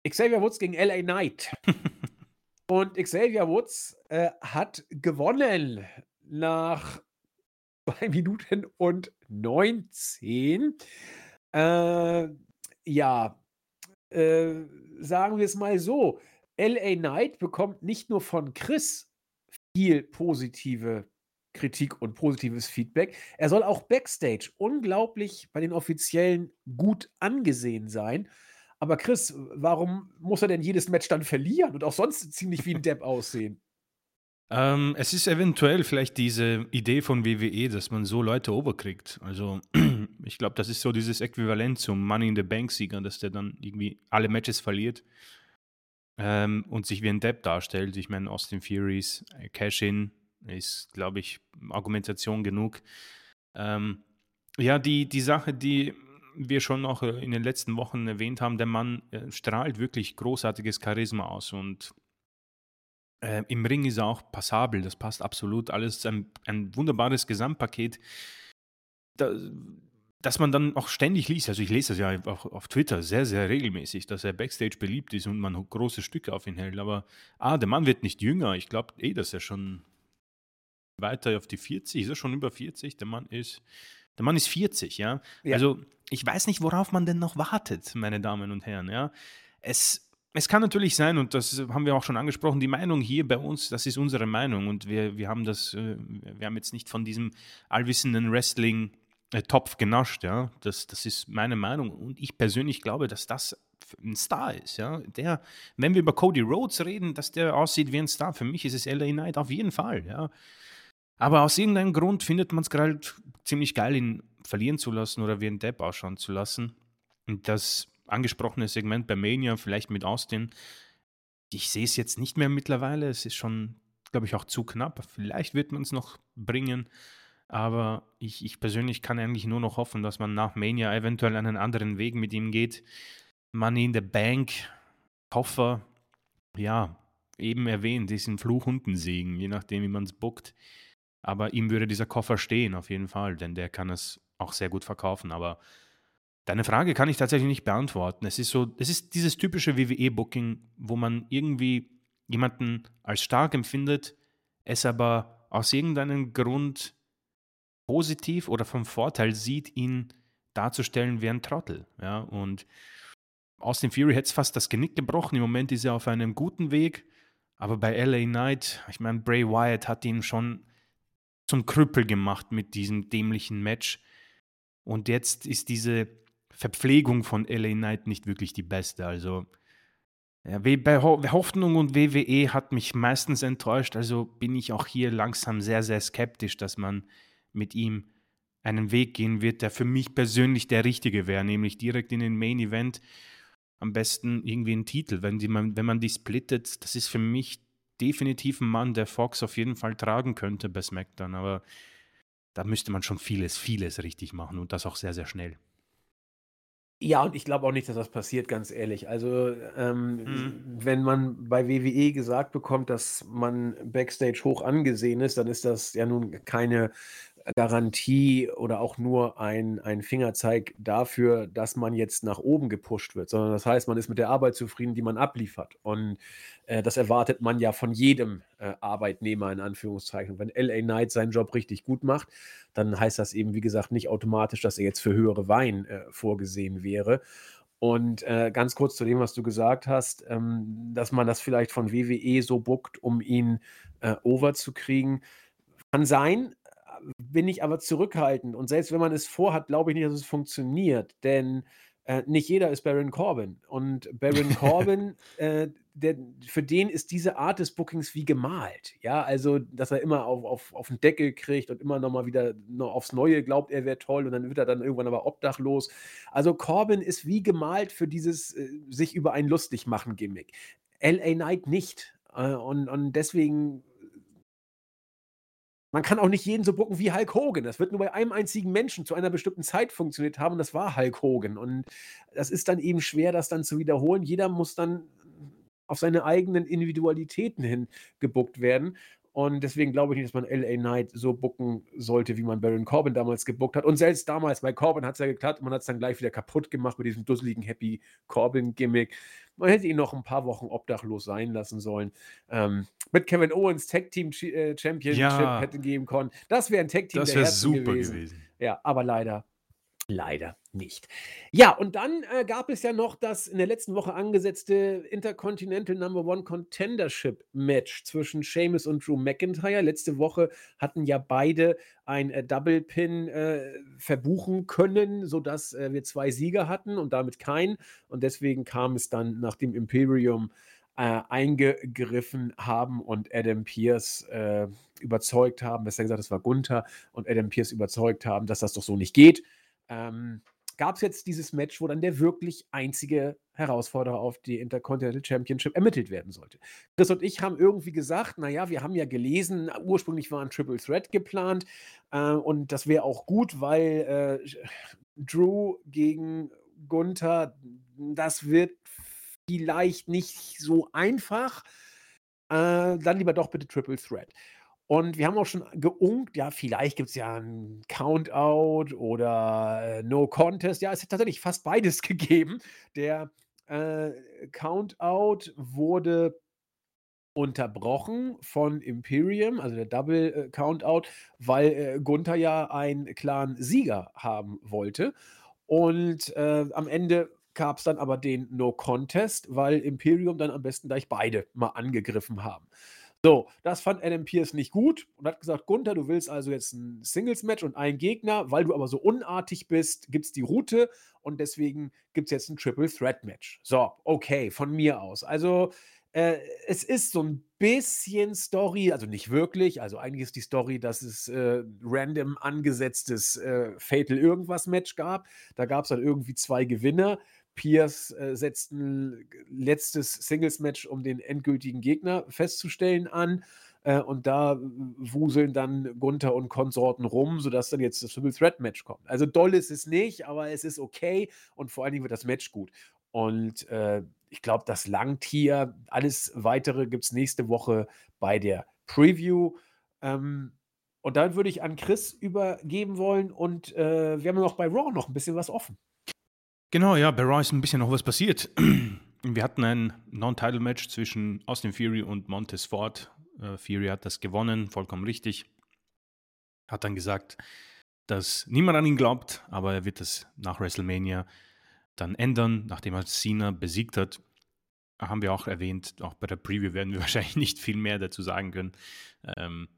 Xavier Woods gegen LA Knight. Und Xavier Woods äh, hat gewonnen nach 2 Minuten und 19. Äh, ja, äh, sagen wir es mal so. LA Knight bekommt nicht nur von Chris viel positive Kritik und positives Feedback. Er soll auch backstage unglaublich bei den Offiziellen gut angesehen sein. Aber Chris, warum muss er denn jedes Match dann verlieren und auch sonst ziemlich wie ein Depp aussehen? Ähm, es ist eventuell vielleicht diese Idee von WWE, dass man so Leute overkriegt. Also ich glaube, das ist so dieses Äquivalent zum Money in the Bank-Sieger, dass der dann irgendwie alle Matches verliert ähm, und sich wie ein Depp darstellt. Ich meine, Austin Furies, äh, Cash-In, ist, glaube ich, Argumentation genug. Ähm, ja, die, die Sache, die wir schon noch äh, in den letzten Wochen erwähnt haben, der Mann äh, strahlt wirklich großartiges Charisma aus und äh, im Ring ist er auch passabel, das passt absolut. Alles ein, ein wunderbares Gesamtpaket, da, dass man dann auch ständig liest. Also ich lese das ja auch auf Twitter sehr, sehr regelmäßig, dass er backstage beliebt ist und man große Stücke auf ihn hält. Aber ah, der Mann wird nicht jünger. Ich glaube eh, dass er schon weiter auf die 40, ist er schon über 40? Der Mann ist Der Mann ist 40, ja. Ja. Also, ich weiß nicht, worauf man denn noch wartet, meine Damen und Herren, ja. Es, es kann natürlich sein, und das haben wir auch schon angesprochen, die Meinung hier bei uns, das ist unsere Meinung und wir, wir haben das, äh, wir haben jetzt nicht von diesem allwissenden Wrestling-Topf genascht, ja. Das, das ist meine Meinung und ich persönlich glaube, dass das ein Star ist, ja. Der, wenn wir über Cody Rhodes reden, dass der aussieht wie ein Star, für mich ist es LA Knight auf jeden Fall, ja. Aber aus irgendeinem Grund findet man es gerade ziemlich geil, ihn verlieren zu lassen oder wie ein Depp ausschauen zu lassen. Und das angesprochene Segment bei Mania, vielleicht mit Austin, ich sehe es jetzt nicht mehr mittlerweile. Es ist schon, glaube ich, auch zu knapp. Vielleicht wird man es noch bringen. Aber ich, ich persönlich kann eigentlich nur noch hoffen, dass man nach Mania eventuell einen anderen Weg mit ihm geht. Money in the Bank, Koffer, ja, eben erwähnt, diesen Fluch unten Segen, je nachdem, wie man es bookt. Aber ihm würde dieser Koffer stehen, auf jeden Fall, denn der kann es auch sehr gut verkaufen. Aber deine Frage kann ich tatsächlich nicht beantworten. Es ist so, es ist dieses typische WWE-Booking, wo man irgendwie jemanden als stark empfindet, es aber aus irgendeinem Grund positiv oder vom Vorteil sieht, ihn darzustellen wie ein Trottel. Ja, und Austin Fury hätte fast das Genick gebrochen. Im Moment ist er auf einem guten Weg. Aber bei LA Knight, ich meine, Bray Wyatt hat ihn schon zum Krüppel gemacht mit diesem dämlichen Match. Und jetzt ist diese Verpflegung von LA Knight nicht wirklich die beste. Also ja, bei Hoffnung und WWE hat mich meistens enttäuscht. Also bin ich auch hier langsam sehr, sehr skeptisch, dass man mit ihm einen Weg gehen wird, der für mich persönlich der richtige wäre, nämlich direkt in den Main Event. Am besten irgendwie einen Titel. Wenn, die, wenn man die splittet, das ist für mich definitiv ein Mann, der Fox auf jeden Fall tragen könnte bei SmackDown, aber da müsste man schon vieles, vieles richtig machen und das auch sehr, sehr schnell. Ja, und ich glaube auch nicht, dass das passiert, ganz ehrlich. Also, ähm, mhm. wenn man bei WWE gesagt bekommt, dass man backstage hoch angesehen ist, dann ist das ja nun keine Garantie oder auch nur ein, ein Fingerzeig dafür, dass man jetzt nach oben gepusht wird, sondern das heißt, man ist mit der Arbeit zufrieden, die man abliefert. Und äh, das erwartet man ja von jedem äh, Arbeitnehmer in Anführungszeichen. wenn LA Knight seinen Job richtig gut macht, dann heißt das eben, wie gesagt, nicht automatisch, dass er jetzt für höhere Wein äh, vorgesehen wäre. Und äh, ganz kurz zu dem, was du gesagt hast, ähm, dass man das vielleicht von WWE so buckt, um ihn äh, over zu kriegen. Kann sein, bin ich aber zurückhaltend. Und selbst wenn man es vorhat, glaube ich nicht, dass es funktioniert. Denn äh, nicht jeder ist Baron Corbin. Und Baron Corbin, äh, der, für den ist diese Art des Bookings wie gemalt. Ja, also, dass er immer auf, auf, auf den Deckel kriegt und immer nochmal wieder noch aufs Neue glaubt, er wäre toll und dann wird er dann irgendwann aber obdachlos. Also, Corbin ist wie gemalt für dieses äh, sich über ein lustig machen Gimmick. LA Knight nicht. Äh, und, und deswegen man kann auch nicht jeden so bucken wie Hulk Hogan. Das wird nur bei einem einzigen Menschen zu einer bestimmten Zeit funktioniert haben und das war Hulk Hogan. Und das ist dann eben schwer, das dann zu wiederholen. Jeder muss dann auf seine eigenen Individualitäten hin gebuckt werden. Und deswegen glaube ich nicht, dass man LA Knight so bucken sollte, wie man Baron Corbin damals gebuckt hat. Und selbst damals bei Corbin hat es ja geklappt. Man hat es dann gleich wieder kaputt gemacht mit diesem dusseligen Happy Corbin-Gimmick. Man hätte ihn noch ein paar Wochen obdachlos sein lassen sollen. Ähm, mit Kevin Owens Tag Team äh, Championship ja, hätte geben können. Das wäre ein Tag Team das der Herzen super gewesen. gewesen. Ja, aber leider Leider nicht. Ja, und dann äh, gab es ja noch das in der letzten Woche angesetzte Intercontinental Number One Contendership Match zwischen Sheamus und Drew McIntyre. Letzte Woche hatten ja beide ein äh, Double Pin äh, verbuchen können, sodass äh, wir zwei Sieger hatten und damit keinen. Und deswegen kam es dann nach dem Imperium äh, eingegriffen haben und Adam Pierce äh, überzeugt haben, besser gesagt, es war Gunther und Adam Pierce überzeugt haben, dass das doch so nicht geht ähm, gab es jetzt dieses Match, wo dann der wirklich einzige Herausforderer auf die Intercontinental Championship ermittelt werden sollte. Chris und ich haben irgendwie gesagt, naja, wir haben ja gelesen, ursprünglich war ein Triple Threat geplant äh, und das wäre auch gut, weil äh, Drew gegen Gunther, das wird vielleicht nicht so einfach. Äh, dann lieber doch bitte Triple Threat. Und wir haben auch schon geunkt, ja, vielleicht gibt es ja ein Countout oder äh, No Contest. Ja, es hat tatsächlich fast beides gegeben. Der äh, Countout wurde unterbrochen von Imperium, also der Double äh, Countout, weil äh, Gunther ja einen klaren Sieger haben wollte. Und äh, am Ende gab es dann aber den No Contest, weil Imperium dann am besten gleich beide mal angegriffen haben. So, das fand Adam Pierce nicht gut und hat gesagt: Gunther, du willst also jetzt ein Singles-Match und einen Gegner, weil du aber so unartig bist, gibt es die Route und deswegen gibt es jetzt ein Triple Threat Match. So, okay, von mir aus. Also, äh, es ist so ein bisschen Story, also nicht wirklich. Also eigentlich ist die Story, dass es äh, random angesetztes äh, Fatal irgendwas Match gab. Da gab es dann irgendwie zwei Gewinner. Pierce äh, setzt ein letztes Singles-Match, um den endgültigen Gegner festzustellen, an. Äh, und da wuseln dann Gunther und Konsorten rum, sodass dann jetzt das Triple Threat Match kommt. Also doll ist es nicht, aber es ist okay und vor allen Dingen wird das Match gut. Und äh, ich glaube, das langt hier. Alles weitere gibt es nächste Woche bei der Preview. Ähm, und dann würde ich an Chris übergeben wollen. Und äh, wir haben noch bei Raw noch ein bisschen was offen. Genau, ja, bei Raw ist ein bisschen noch was passiert. Wir hatten ein Non-Title-Match zwischen Austin Fury und Montez Ford. Äh, Fury hat das gewonnen, vollkommen richtig. Hat dann gesagt, dass niemand an ihn glaubt, aber er wird das nach WrestleMania dann ändern, nachdem er Cena besiegt hat. Haben wir auch erwähnt, auch bei der Preview werden wir wahrscheinlich nicht viel mehr dazu sagen können. Ähm,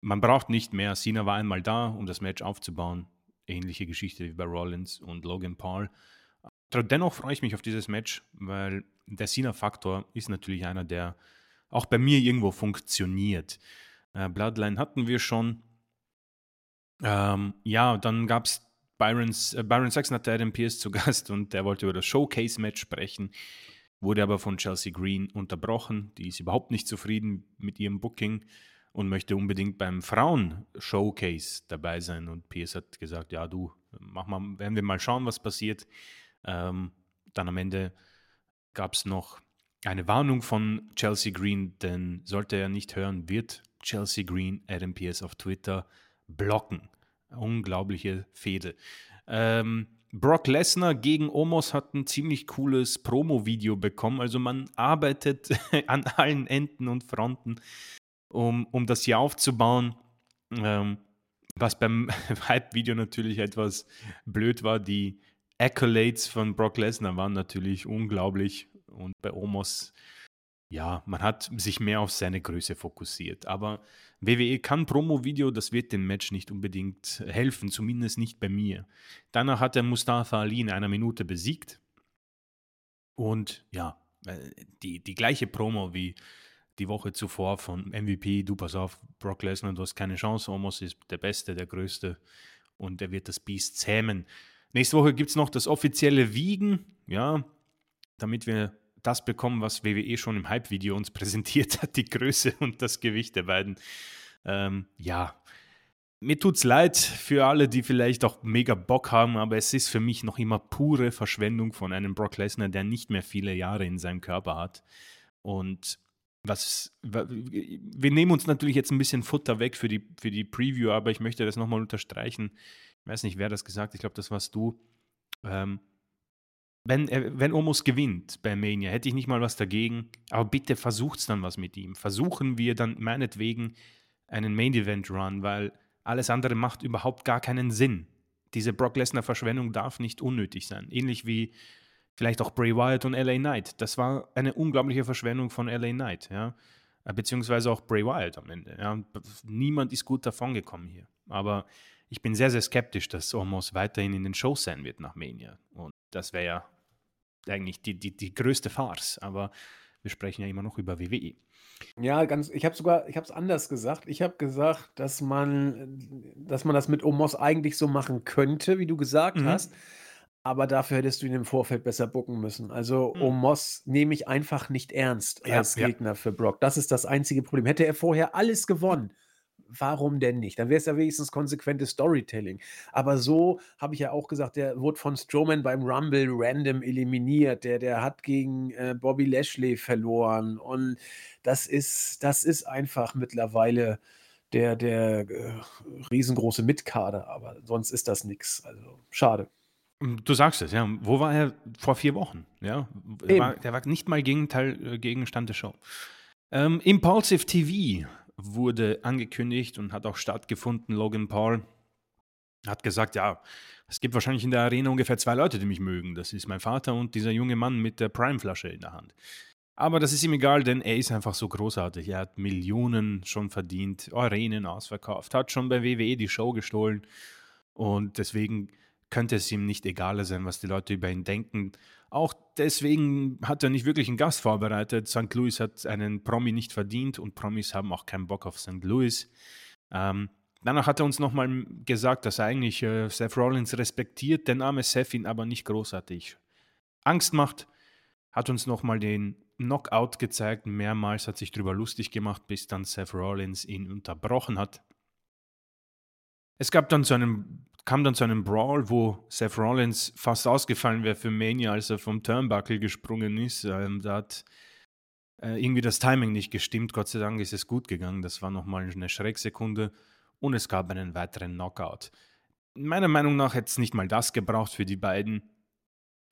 man braucht nicht mehr. Cena war einmal da, um das Match aufzubauen. Ähnliche Geschichte wie bei Rollins und Logan Paul. Dennoch freue ich mich auf dieses Match, weil der Cena-Faktor ist natürlich einer, der auch bei mir irgendwo funktioniert. Äh, Bloodline hatten wir schon. Ähm, ja, dann gab es Byron's, äh, Byron Saxon hatte Adam Pierce zu Gast und der wollte über das Showcase-Match sprechen, wurde aber von Chelsea Green unterbrochen. Die ist überhaupt nicht zufrieden mit ihrem Booking und möchte unbedingt beim Frauen-Showcase dabei sein. Und Pierce hat gesagt, ja du, mach mal, werden wir mal schauen, was passiert. Ähm, dann am Ende gab es noch eine Warnung von Chelsea Green, denn sollte er nicht hören, wird Chelsea Green Adam Pierce auf Twitter blocken. Unglaubliche Fehde. Ähm, Brock Lesnar gegen Omos hat ein ziemlich cooles Promo-Video bekommen. Also man arbeitet an allen Enden und Fronten, um, um das hier aufzubauen. Ähm, was beim Hype-Video natürlich etwas blöd war, die Accolades von Brock Lesnar waren natürlich unglaublich und bei Omos, ja, man hat sich mehr auf seine Größe fokussiert. Aber WWE kann Promo-Video, das wird dem Match nicht unbedingt helfen, zumindest nicht bei mir. Danach hat er Mustafa Ali in einer Minute besiegt. Und ja, äh, die, die gleiche Promo wie die Woche zuvor von MVP, du pass auf, Brock Lesnar, du hast keine Chance, Omos ist der Beste, der Größte und er wird das Biest zähmen. Nächste Woche gibt es noch das offizielle Wiegen, ja, damit wir das bekommen, was WWE schon im Hype-Video uns präsentiert hat, die Größe und das Gewicht der beiden. Ähm, ja, mir tut's leid für alle, die vielleicht auch mega Bock haben, aber es ist für mich noch immer pure Verschwendung von einem Brock Lesnar, der nicht mehr viele Jahre in seinem Körper hat. Und was, wir nehmen uns natürlich jetzt ein bisschen Futter weg für die, für die Preview, aber ich möchte das nochmal unterstreichen ich weiß nicht, wer das gesagt hat, ich glaube, das warst du. Ähm, wenn, wenn Omos gewinnt bei Mania, hätte ich nicht mal was dagegen, aber bitte versucht's dann was mit ihm. Versuchen wir dann meinetwegen einen Main Event Run, weil alles andere macht überhaupt gar keinen Sinn. Diese Brock Lesnar Verschwendung darf nicht unnötig sein. Ähnlich wie vielleicht auch Bray Wyatt und LA Knight. Das war eine unglaubliche Verschwendung von LA Knight, ja. Beziehungsweise auch Bray Wyatt am Ende. Ja. Niemand ist gut davon gekommen hier. Aber ich bin sehr, sehr skeptisch, dass Omos weiterhin in den Shows sein wird nach Mania. Und das wäre ja eigentlich die, die, die größte Farce. Aber wir sprechen ja immer noch über WWE. Ja, ganz, ich habe sogar, ich habe es anders gesagt. Ich habe gesagt, dass man, dass man das mit Omos eigentlich so machen könnte, wie du gesagt mhm. hast. Aber dafür hättest du ihn im Vorfeld besser bucken müssen. Also mhm. Omos nehme ich einfach nicht ernst als ja, Gegner ja. für Brock. Das ist das einzige Problem. Hätte er vorher alles gewonnen, warum denn nicht? Dann wäre es ja wenigstens konsequentes Storytelling. Aber so habe ich ja auch gesagt, der wurde von Strowman beim Rumble random eliminiert. Der, der hat gegen äh, Bobby Lashley verloren. Und das ist, das ist einfach mittlerweile der, der äh, riesengroße Mitkader. Aber sonst ist das nichts. Also schade. Hm, du sagst es, ja. Wo war er vor vier Wochen? Ja, war, der war nicht mal Gegenteil, äh, Gegenstand der Show. Ähm, Impulsive TV wurde angekündigt und hat auch stattgefunden. Logan Paul hat gesagt, ja, es gibt wahrscheinlich in der Arena ungefähr zwei Leute, die mich mögen. Das ist mein Vater und dieser junge Mann mit der Prime-Flasche in der Hand. Aber das ist ihm egal, denn er ist einfach so großartig. Er hat Millionen schon verdient, Arenen ausverkauft, hat schon bei WWE die Show gestohlen und deswegen könnte es ihm nicht egaler sein, was die Leute über ihn denken. Auch deswegen hat er nicht wirklich einen Gast vorbereitet. St. Louis hat einen Promi nicht verdient und Promis haben auch keinen Bock auf St. Louis. Ähm, danach hat er uns nochmal gesagt, dass er eigentlich äh, Seth Rollins respektiert, der Name Seth ihn aber nicht großartig Angst macht. Hat uns nochmal den Knockout gezeigt, mehrmals hat sich darüber lustig gemacht, bis dann Seth Rollins ihn unterbrochen hat. Es gab dann so einen kam dann zu einem Brawl, wo Seth Rollins fast ausgefallen wäre für Mania, als er vom Turnbuckle gesprungen ist. Ähm, da hat äh, irgendwie das Timing nicht gestimmt. Gott sei Dank ist es gut gegangen. Das war nochmal eine Schrecksekunde. Und es gab einen weiteren Knockout. Meiner Meinung nach hätte es nicht mal das gebraucht für die beiden.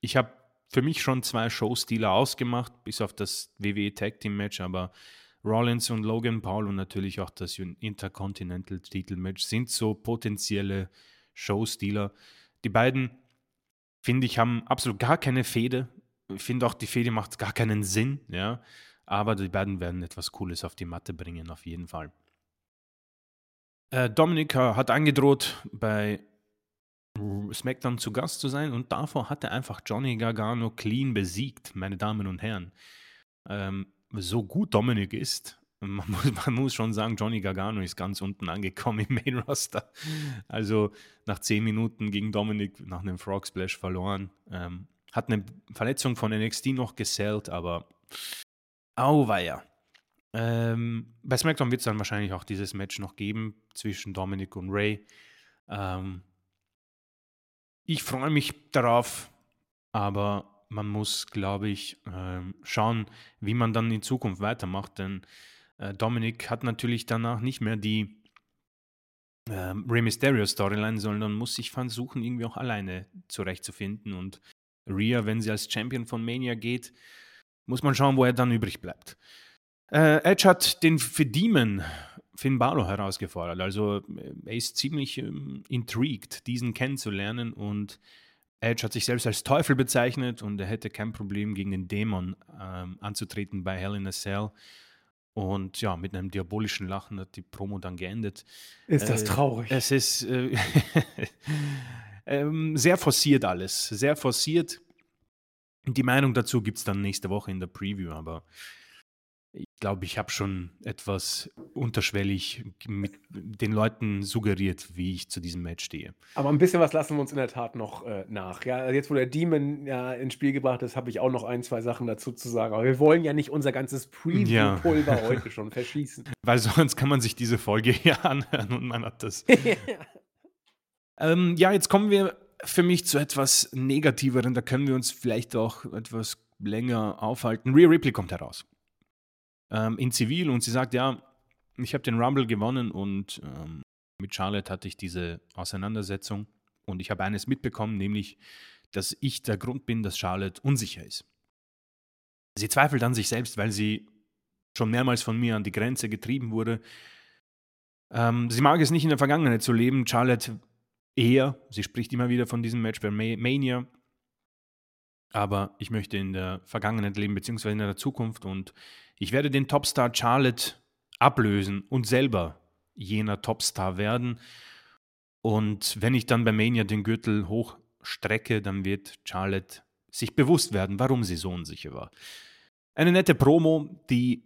Ich habe für mich schon zwei Showstile ausgemacht, bis auf das WWE Tag Team Match, aber Rollins und Logan Paul und natürlich auch das Intercontinental Titelmatch sind so potenzielle Showstealer. Die beiden, finde ich, haben absolut gar keine Fehde. Ich finde auch, die Fehde macht gar keinen Sinn, ja. Aber die beiden werden etwas Cooles auf die Matte bringen, auf jeden Fall. Äh, Dominik hat angedroht, bei SmackDown zu Gast zu sein und davor hat er einfach Johnny Gargano clean besiegt, meine Damen und Herren. Ähm, so gut Dominik ist, man muss, man muss, schon sagen, Johnny Gargano ist ganz unten angekommen im Main Roster. Also nach zehn Minuten gegen Dominik nach einem Frog Splash verloren. Ähm, hat eine Verletzung von NXT noch gesellt, aber auweia. Ähm, bei SmackDown wird es dann wahrscheinlich auch dieses Match noch geben zwischen Dominik und Ray. Ähm, ich freue mich darauf, aber man muss, glaube ich, ähm, schauen, wie man dann in Zukunft weitermacht, denn äh, Dominik hat natürlich danach nicht mehr die ähm, Rey Mysterio Storyline, sondern muss sich versuchen, irgendwie auch alleine zurechtzufinden. Und Rhea, wenn sie als Champion von Mania geht, muss man schauen, wo er dann übrig bleibt. Äh, Edge hat den für Demon Finn Balor herausgefordert. Also äh, er ist ziemlich ähm, intrigued, diesen kennenzulernen und Edge hat sich selbst als Teufel bezeichnet und er hätte kein Problem gegen den Dämon ähm, anzutreten bei Hell in a Cell. Und ja, mit einem diabolischen Lachen hat die Promo dann geendet. Ist das äh, traurig? Es ist äh, ähm, sehr forciert alles. Sehr forciert. Die Meinung dazu gibt es dann nächste Woche in der Preview, aber ich glaube, ich habe schon etwas unterschwellig mit den Leuten suggeriert, wie ich zu diesem Match stehe. Aber ein bisschen was lassen wir uns in der Tat noch äh, nach. Ja, also jetzt, wo der Demon ja ins Spiel gebracht ist, habe ich auch noch ein, zwei Sachen dazu zu sagen. Aber wir wollen ja nicht unser ganzes Preview-Pulver ja. heute schon verschießen. Weil sonst kann man sich diese Folge hier anhören und man hat das. ähm, ja, jetzt kommen wir für mich zu etwas Negativeren. Da können wir uns vielleicht auch etwas länger aufhalten. Rhea Ripley kommt heraus ähm, in Zivil und sie sagt, ja, ich habe den Rumble gewonnen und ähm, mit Charlotte hatte ich diese Auseinandersetzung und ich habe eines mitbekommen, nämlich, dass ich der Grund bin, dass Charlotte unsicher ist. Sie zweifelt an sich selbst, weil sie schon mehrmals von mir an die Grenze getrieben wurde. Ähm, sie mag es nicht in der Vergangenheit zu leben, Charlotte eher. Sie spricht immer wieder von diesem Match bei Mania. Aber ich möchte in der Vergangenheit leben, beziehungsweise in der Zukunft. Und ich werde den Topstar Charlotte ablösen und selber jener Topstar werden. Und wenn ich dann bei Mania den Gürtel hochstrecke, dann wird Charlotte sich bewusst werden, warum sie so unsicher war. Eine nette Promo, die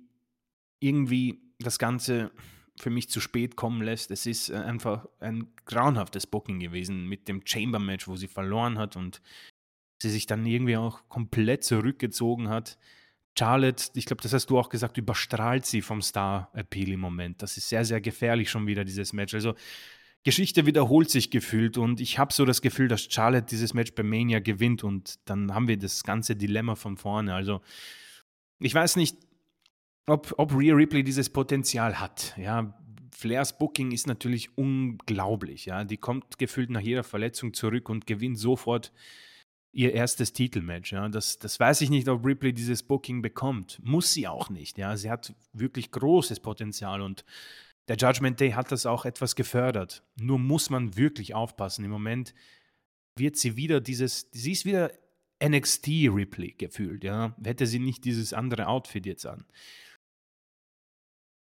irgendwie das Ganze für mich zu spät kommen lässt. Es ist äh, einfach ein grauenhaftes Booking gewesen mit dem Chamber-Match, wo sie verloren hat und sie sich dann irgendwie auch komplett zurückgezogen hat. Charlotte, ich glaube, das hast du auch gesagt, überstrahlt sie vom Star-Appeal im Moment. Das ist sehr, sehr gefährlich schon wieder, dieses Match. Also Geschichte wiederholt sich gefühlt und ich habe so das Gefühl, dass Charlotte dieses Match bei Mania gewinnt und dann haben wir das ganze Dilemma von vorne. Also ich weiß nicht, ob, ob Rhea Ripley dieses Potenzial hat. Ja, Flairs Booking ist natürlich unglaublich. Ja, die kommt gefühlt nach jeder Verletzung zurück und gewinnt sofort ihr erstes Titelmatch. Ja. Das, das weiß ich nicht, ob Ripley dieses Booking bekommt. Muss sie auch nicht. Ja. Sie hat wirklich großes Potenzial und der Judgment Day hat das auch etwas gefördert. Nur muss man wirklich aufpassen. Im Moment wird sie wieder dieses, sie ist wieder NXT Ripley gefühlt, ja. Hätte sie nicht dieses andere Outfit jetzt an.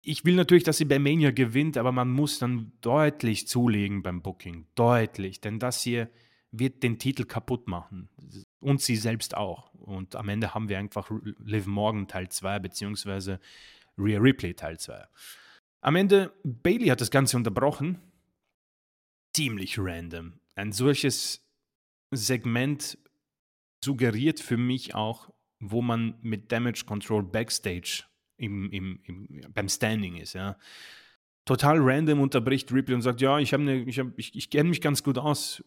Ich will natürlich, dass sie bei Mania gewinnt, aber man muss dann deutlich zulegen beim Booking. Deutlich. Denn das hier wird den Titel kaputt machen. Und sie selbst auch. Und am Ende haben wir einfach Liv Morgan Teil 2 beziehungsweise Rhea Ripley Teil 2. Am Ende, Bailey hat das Ganze unterbrochen. Ziemlich random. Ein solches Segment suggeriert für mich auch, wo man mit Damage Control Backstage im, im, im, beim Standing ist. Ja. Total random unterbricht Ripley und sagt, ja, ich, ne, ich, ich, ich kenne mich ganz gut aus,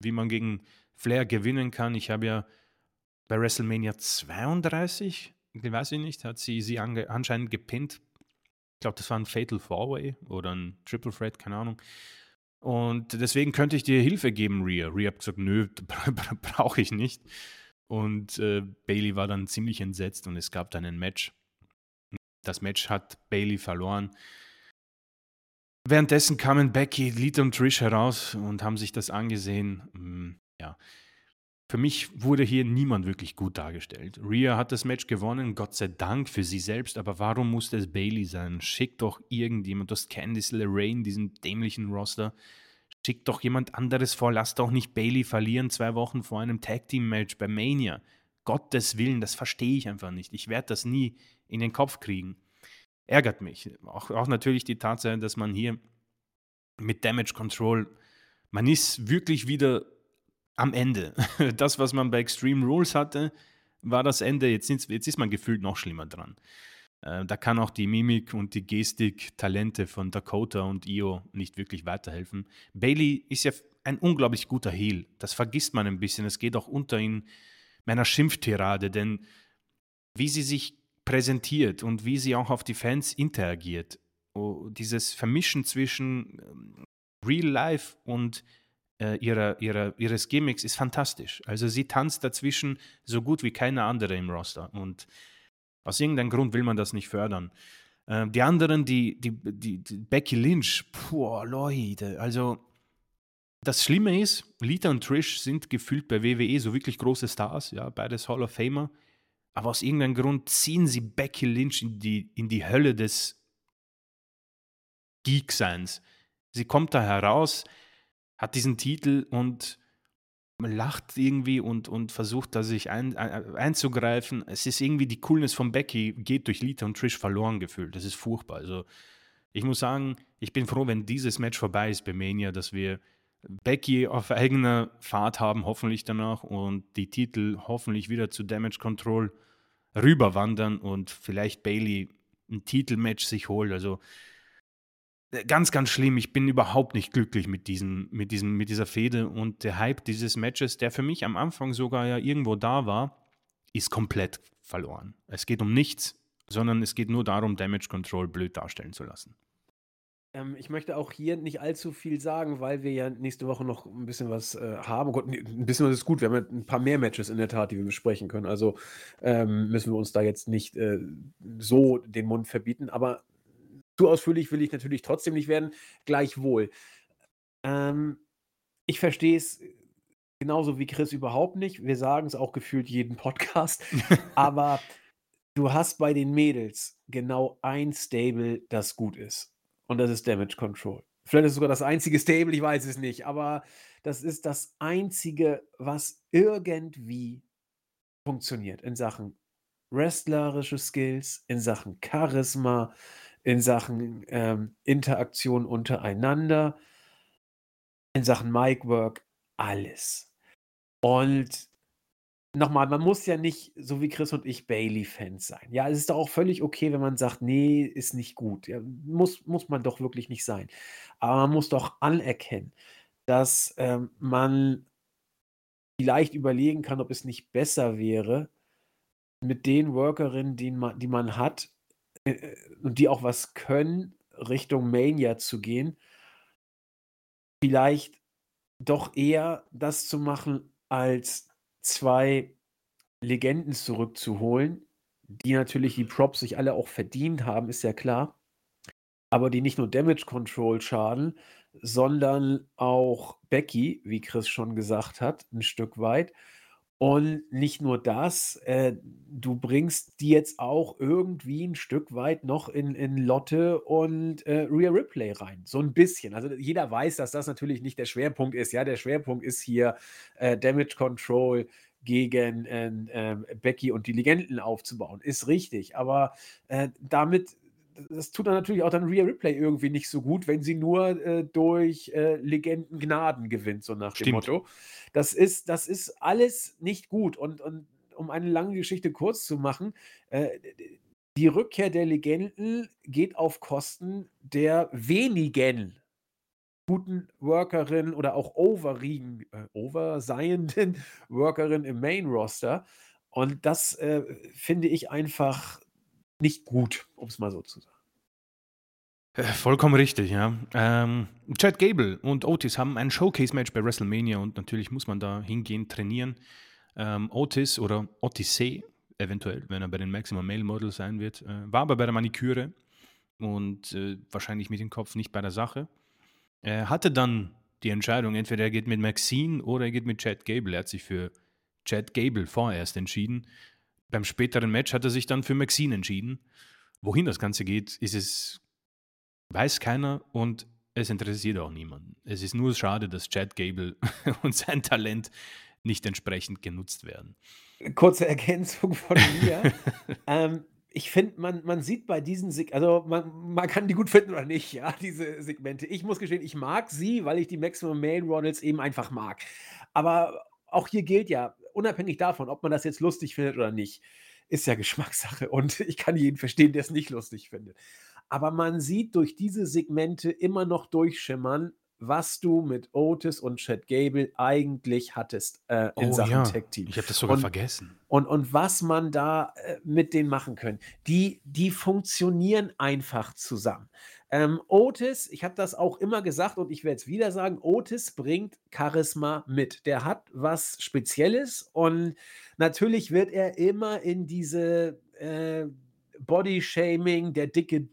wie man gegen Flair gewinnen kann. Ich habe ja bei WrestleMania 32, weiß ich nicht, hat sie sie anscheinend gepinnt. Ich glaube, das war ein Fatal Four-Way oder ein Triple Threat, keine Ahnung. Und deswegen könnte ich dir Hilfe geben, Rhea. Rhea hat gesagt, nö, brauche ich nicht. Und äh, Bailey war dann ziemlich entsetzt und es gab dann ein Match. Das Match hat Bailey verloren. Währenddessen kamen Becky, Lita und Trish heraus und haben sich das angesehen. Mm, ja. Für mich wurde hier niemand wirklich gut dargestellt. Rhea hat das Match gewonnen, Gott sei Dank für sie selbst, aber warum musste es Bailey sein? Schick doch irgendjemand, du hast Candice LeRain, diesen dämlichen Roster. Schick doch jemand anderes vor, lass doch nicht Bailey verlieren zwei Wochen vor einem Tag Team Match bei Mania. Gottes Willen, das verstehe ich einfach nicht. Ich werde das nie in den Kopf kriegen ärgert mich. Auch, auch natürlich die Tatsache, dass man hier mit Damage Control, man ist wirklich wieder am Ende. Das, was man bei Extreme Rules hatte, war das Ende. Jetzt, jetzt ist man gefühlt noch schlimmer dran. Äh, da kann auch die Mimik und die Gestik-Talente von Dakota und Io nicht wirklich weiterhelfen. Bailey ist ja ein unglaublich guter Heel. Das vergisst man ein bisschen. Es geht auch unter in meiner Schimpftirade, denn wie sie sich präsentiert und wie sie auch auf die Fans interagiert. Oh, dieses Vermischen zwischen ähm, Real Life und äh, ihrer, ihrer, ihres Gimmicks ist fantastisch. Also sie tanzt dazwischen so gut wie keine andere im Roster. Und aus irgendeinem Grund will man das nicht fördern. Äh, die anderen, die, die, die, die Becky Lynch, boah, Leute, also das Schlimme ist, Lita und Trish sind gefühlt bei WWE so wirklich große Stars, ja, beides Hall of Famer. Aber aus irgendeinem Grund ziehen sie Becky Lynch in die, in die Hölle des Geekseins. Sie kommt da heraus, hat diesen Titel und lacht irgendwie und, und versucht da sich ein, ein, einzugreifen. Es ist irgendwie die Coolness von Becky geht durch Lita und Trish verloren gefühlt. Das ist furchtbar. Also ich muss sagen, ich bin froh, wenn dieses Match vorbei ist bei Mania, dass wir Becky auf eigener Fahrt haben, hoffentlich danach, und die Titel hoffentlich wieder zu Damage Control rüberwandern und vielleicht Bailey ein Titelmatch sich holt. Also äh, ganz, ganz schlimm. Ich bin überhaupt nicht glücklich mit, diesem, mit, diesem, mit dieser Fehde und der Hype dieses Matches, der für mich am Anfang sogar ja irgendwo da war, ist komplett verloren. Es geht um nichts, sondern es geht nur darum, Damage Control blöd darstellen zu lassen. Ähm, ich möchte auch hier nicht allzu viel sagen, weil wir ja nächste Woche noch ein bisschen was äh, haben. Oh Gott, ein bisschen was ist gut. Wir haben ja ein paar mehr Matches in der Tat, die wir besprechen können. Also ähm, müssen wir uns da jetzt nicht äh, so den Mund verbieten. Aber zu ausführlich will ich natürlich trotzdem nicht werden. Gleichwohl. Ähm, ich verstehe es genauso wie Chris überhaupt nicht. Wir sagen es auch gefühlt jeden Podcast. aber du hast bei den Mädels genau ein Stable, das gut ist. Und das ist Damage Control. Vielleicht ist es sogar das einzige Stable, ich weiß es nicht, aber das ist das einzige, was irgendwie funktioniert in Sachen wrestlerische Skills, in Sachen Charisma, in Sachen ähm, Interaktion untereinander, in Sachen Micwork, alles. Und nochmal, man muss ja nicht, so wie Chris und ich, Bailey-Fans sein. Ja, es ist doch auch völlig okay, wenn man sagt, nee, ist nicht gut. Ja, muss, muss man doch wirklich nicht sein. Aber man muss doch anerkennen, dass ähm, man vielleicht überlegen kann, ob es nicht besser wäre, mit den Workerinnen, die man, die man hat äh, äh, und die auch was können, Richtung Mania zu gehen, vielleicht doch eher das zu machen, als zwei Legenden zurückzuholen, die natürlich die Props sich alle auch verdient haben, ist ja klar. Aber die nicht nur Damage Control schaden, sondern auch Becky, wie Chris schon gesagt hat, ein Stück weit. Und nicht nur das, äh, du bringst die jetzt auch irgendwie ein Stück weit noch in in Lotte und, äh, Rhea Ripley rein, so ein bisschen. Also, jeder weiß, dass das natürlich nicht der Schwerpunkt ist, ja? Der Schwerpunkt ist hier, äh, Damage Control gegen, ähm, ähm, Becky und die Legenden aufzubauen. Ist richtig, aber, äh, damit das tut dann natürlich auch dann Rhea Ripley irgendwie nicht so gut, wenn sie nur äh, durch äh, Legenden gewinnt, so nach dem Motto. Das ist, das ist alles nicht gut. Und, und um eine lange Geschichte kurz zu machen, äh, die Rückkehr der Legenden geht auf Kosten der wenigen guten Workerin oder auch overigen, äh, overseienden Workerin im Main Roster. Und das äh, finde ich einfach nicht gut, um es mal so zu sagen. Äh, vollkommen richtig, ja. Ähm, Chad Gable und Otis haben ein Showcase-Match bei WrestleMania und natürlich muss man da hingehen, trainieren. Ähm, Otis oder Otisee, eventuell, wenn er bei den Maximum Male Models sein wird, äh, war aber bei der Maniküre und äh, wahrscheinlich mit dem Kopf nicht bei der Sache. Er hatte dann die Entscheidung, entweder er geht mit Maxine oder er geht mit Chad Gable. Er hat sich für Chad Gable vorerst entschieden. Beim späteren Match hat er sich dann für Maxine entschieden. Wohin das Ganze geht, ist es, weiß keiner und es interessiert auch niemanden. Es ist nur schade, dass Chad Gable und sein Talent nicht entsprechend genutzt werden. Kurze Ergänzung von mir. ähm, ich finde, man, man sieht bei diesen Seg also man, man kann die gut finden oder nicht, ja, diese Segmente. Ich muss gestehen, ich mag sie, weil ich die Maximum Male Ronalds eben einfach mag. Aber auch hier gilt ja, unabhängig davon, ob man das jetzt lustig findet oder nicht, ist ja Geschmackssache und ich kann jeden verstehen, der es nicht lustig findet. Aber man sieht durch diese Segmente immer noch durchschimmern, was du mit Otis und Chad Gable eigentlich hattest äh, in oh, Sachen ja. Tag Team. Ich habe das sogar und, vergessen. Und, und was man da äh, mit denen machen können. Die, die funktionieren einfach zusammen. Ähm, Otis, ich habe das auch immer gesagt und ich werde es wieder sagen, Otis bringt Charisma mit. Der hat was Spezielles und natürlich wird er immer in diese äh, Body-Shaming, der dicke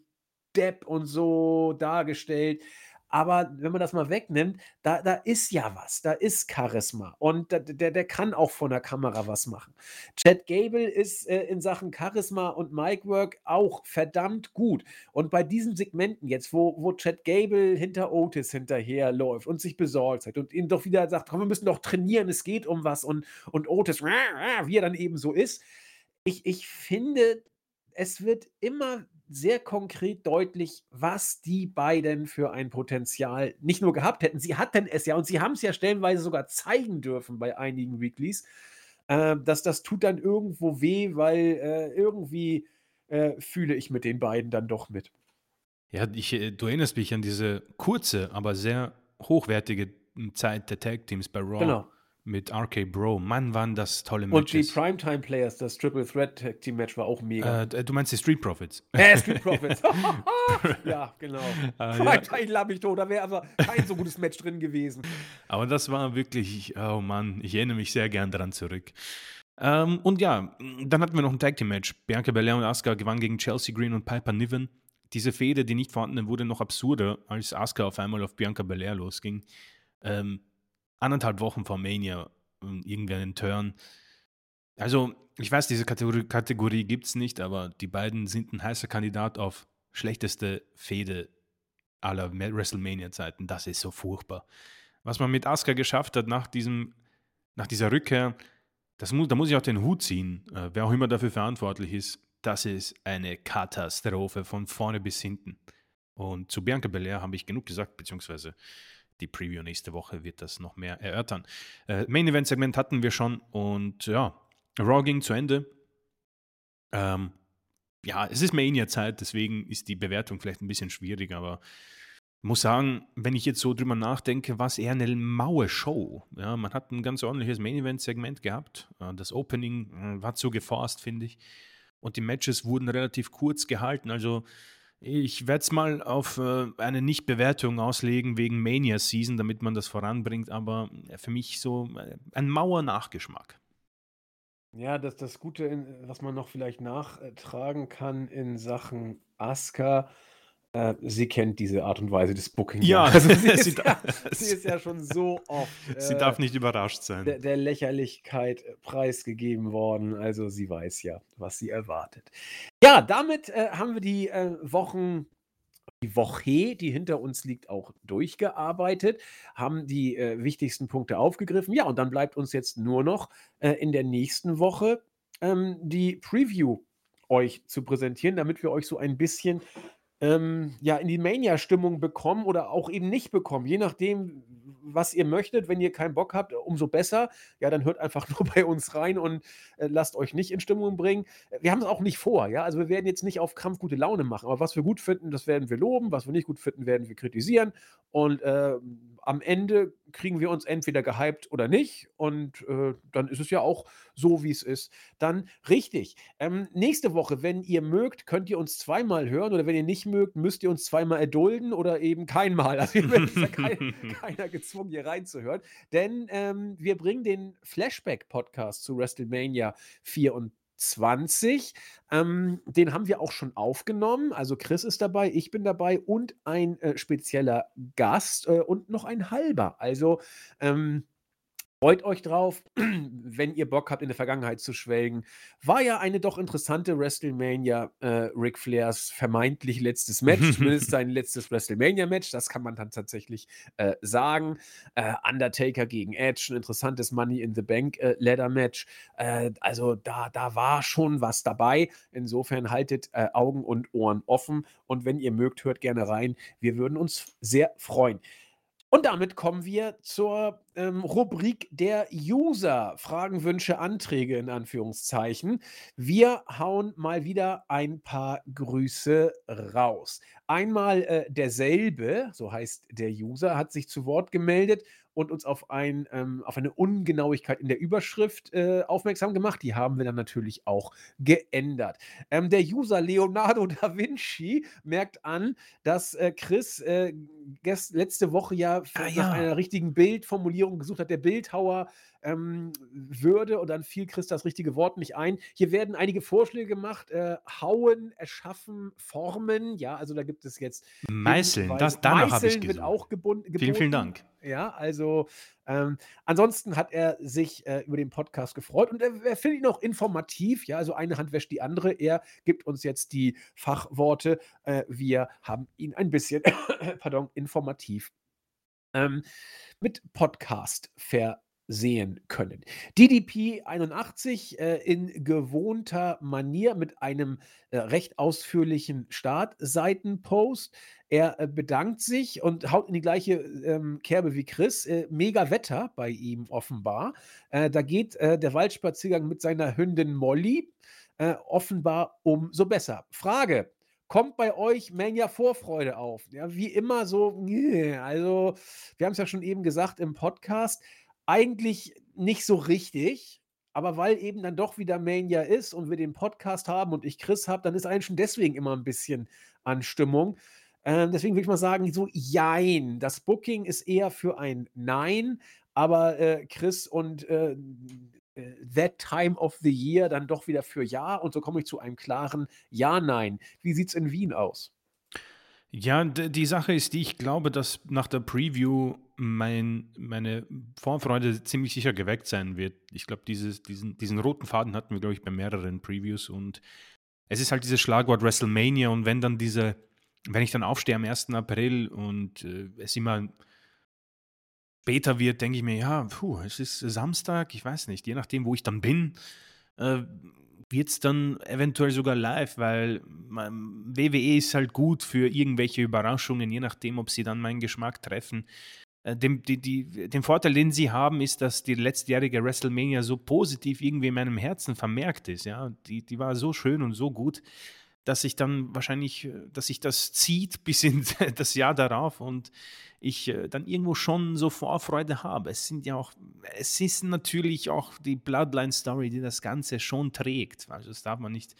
Depp und so dargestellt. Aber wenn man das mal wegnimmt, da, da ist ja was, da ist Charisma und da, der, der kann auch vor der Kamera was machen. Chad Gable ist äh, in Sachen Charisma und Micwork auch verdammt gut. Und bei diesen Segmenten jetzt, wo, wo Chad Gable hinter Otis hinterherläuft und sich besorgt hat und ihm doch wieder sagt, komm, wir müssen doch trainieren, es geht um was und, und Otis, wie er dann eben so ist. Ich, ich finde, es wird immer sehr konkret deutlich, was die beiden für ein Potenzial nicht nur gehabt hätten, sie hatten es ja und sie haben es ja stellenweise sogar zeigen dürfen bei einigen Weeklies. Äh, dass das tut dann irgendwo weh, weil äh, irgendwie äh, fühle ich mit den beiden dann doch mit. Ja, ich, äh, du erinnerst mich an diese kurze, aber sehr hochwertige Zeit der Tag Teams bei Raw. Genau mit RK Bro. Mann, waren das tolle Matches. Und die Primetime Players, das Triple Threat Tag Team Match war auch mega. Äh, du meinst die Street Profits? Äh, Street Profits. ja, genau. Äh, Primetime ja. lamm ich tot. Da wäre aber kein so gutes Match drin gewesen. Aber das war wirklich, oh Mann, ich erinnere mich sehr gern daran zurück. Ähm, und ja, dann hatten wir noch ein Tag Team Match. Bianca Belair und Asuka gewannen gegen Chelsea Green und Piper Niven. Diese Fehde, die nicht vorhandene, wurde noch absurder, als Asuka auf einmal auf Bianca Belair losging. Ähm, anderthalb Wochen vor Mania irgendwie einen Turn. Also, ich weiß, diese Kategorie, Kategorie gibt es nicht, aber die beiden sind ein heißer Kandidat auf schlechteste Fehde aller WrestleMania-Zeiten. Das ist so furchtbar. Was man mit Asuka geschafft hat nach, diesem, nach dieser Rückkehr, das muss, da muss ich auch den Hut ziehen, äh, wer auch immer dafür verantwortlich ist. Das ist eine Katastrophe von vorne bis hinten. Und zu Bianca Belair habe ich genug gesagt, beziehungsweise die Preview nächste Woche wird das noch mehr erörtern. Äh, Main Event Segment hatten wir schon und ja, Raw ging zu Ende. Ähm, ja, es ist Mania-Zeit, deswegen ist die Bewertung vielleicht ein bisschen schwierig, aber muss sagen, wenn ich jetzt so drüber nachdenke, war es eher eine maue Show. Ja, man hat ein ganz ordentliches Main-Event-Segment gehabt. Äh, das Opening äh, war zu geforst, finde ich. Und die Matches wurden relativ kurz gehalten. Also ich werde es mal auf äh, eine Nicht-Bewertung auslegen wegen Mania Season, damit man das voranbringt, aber äh, für mich so äh, ein Mauer-Nachgeschmack. Ja, das das Gute, was man noch vielleicht nachtragen kann in Sachen Asuka, äh, sie kennt diese Art und Weise des Booking ja. Also, sie sie ist ja sie ist ja schon so oft, sie äh, darf nicht überrascht der sein. der Lächerlichkeit, äh, preisgegeben worden. Also, sie weiß ja, was sie erwartet. Ja, damit, äh, haben wir die, äh, Wochen die Woche, die hinter uns liegt, auch durchgearbeitet, haben die, äh, wichtigsten Punkte aufgegriffen. Ja, und dann bleibt uns jetzt nur noch, äh, in der nächsten Woche, ähm, die Preview euch zu präsentieren, damit wir euch so ein bisschen ähm, ja, in die Mania-Stimmung bekommen oder auch eben nicht bekommen, je nachdem, was ihr möchtet. Wenn ihr keinen Bock habt, umso besser. Ja, dann hört einfach nur bei uns rein und äh, lasst euch nicht in Stimmung bringen. Wir haben es auch nicht vor, ja. Also wir werden jetzt nicht auf Krampf gute Laune machen, aber was wir gut finden, das werden wir loben, was wir nicht gut finden, werden wir kritisieren. Und äh, am Ende kriegen wir uns entweder gehypt oder nicht. Und äh, dann ist es ja auch so, wie es ist. Dann richtig. Ähm, nächste Woche, wenn ihr mögt, könnt ihr uns zweimal hören oder wenn ihr nicht mögt, müsst ihr uns zweimal erdulden oder eben keinmal. Also hier ist ja kein, keiner gezwungen, hier reinzuhören. Denn ähm, wir bringen den Flashback-Podcast zu WrestleMania 24. Ähm, den haben wir auch schon aufgenommen. Also Chris ist dabei, ich bin dabei und ein äh, spezieller Gast äh, und noch ein halber. Also ähm, Freut euch drauf, wenn ihr Bock habt, in der Vergangenheit zu schwelgen. War ja eine doch interessante WrestleMania, äh, Ric Flairs vermeintlich letztes Match, zumindest sein letztes WrestleMania-Match, das kann man dann tatsächlich äh, sagen. Äh, Undertaker gegen Edge, ein interessantes Money in the Bank äh, Ladder-Match. Äh, also da, da war schon was dabei. Insofern haltet äh, Augen und Ohren offen und wenn ihr mögt, hört gerne rein. Wir würden uns sehr freuen. Und damit kommen wir zur ähm, Rubrik der User. Fragen, Wünsche, Anträge in Anführungszeichen. Wir hauen mal wieder ein paar Grüße raus. Einmal äh, derselbe, so heißt der User, hat sich zu Wort gemeldet und uns auf, ein, ähm, auf eine Ungenauigkeit in der Überschrift äh, aufmerksam gemacht. Die haben wir dann natürlich auch geändert. Ähm, der User Leonardo da Vinci merkt an, dass äh, Chris äh, gest- letzte Woche ja Ah nach ja. einer richtigen Bildformulierung gesucht hat, der Bildhauer ähm, würde, und dann fiel Chris das richtige Wort nicht ein. Hier werden einige Vorschläge gemacht: äh, hauen, erschaffen, formen. Ja, also da gibt es jetzt Meißeln, das danach habe ich Meißeln wird gesucht. auch gebun Vielen, vielen. Dank. Ja, also ähm, ansonsten hat er sich äh, über den Podcast gefreut und er, er findet ihn auch informativ. Ja, also eine Hand wäscht die andere. Er gibt uns jetzt die Fachworte. Äh, wir haben ihn ein bisschen, pardon, informativ ähm, mit Podcast versehen können. DDP 81 äh, in gewohnter Manier mit einem äh, recht ausführlichen Startseitenpost. Er äh, bedankt sich und haut in die gleiche ähm, Kerbe wie Chris. Äh, mega Wetter bei ihm offenbar. Äh, da geht äh, der Waldspaziergang mit seiner Hündin Molly offenbar umso besser. Frage: Kommt bei euch Mania Vorfreude auf? Ja, wie immer so, also wir haben es ja schon eben gesagt im Podcast, eigentlich nicht so richtig, aber weil eben dann doch wieder Mania ist und wir den Podcast haben und ich Chris habe, dann ist eigentlich schon deswegen immer ein bisschen an Stimmung. Ähm, deswegen würde ich mal sagen, so jein. Das Booking ist eher für ein Nein, aber äh, Chris und äh, äh, That Time of the Year dann doch wieder für Ja und so komme ich zu einem klaren Ja-Nein. Wie sieht es in Wien aus? Ja, die Sache ist die, ich glaube, dass nach der Preview mein, meine Vorfreude ziemlich sicher geweckt sein wird. Ich glaube, diesen, diesen roten Faden hatten wir, glaube ich, bei mehreren Previews und es ist halt dieses Schlagwort WrestleMania und wenn dann diese, wenn ich dann aufstehe am 1. April und äh, es immer später wird, denke ich mir, ja, puh, es ist Samstag, ich weiß nicht, je nachdem, wo ich dann bin, äh, wird es dann eventuell sogar live, weil WWE ist halt gut für irgendwelche Überraschungen, je nachdem, ob sie dann meinen Geschmack treffen. Äh, dem, die, die, den Vorteil, den sie haben, ist, dass die letztjährige WrestleMania so positiv irgendwie in meinem Herzen vermerkt ist. Ja? Die, die war so schön und so gut, dass ich dann wahrscheinlich, äh, dass sich das zieht bis in das Jahr darauf und ich äh, dann irgendwo schon so Vorfreude habe. Es sind ja auch, es ist natürlich auch die Bloodline-Story, die das Ganze schon trägt. Also das darf man nicht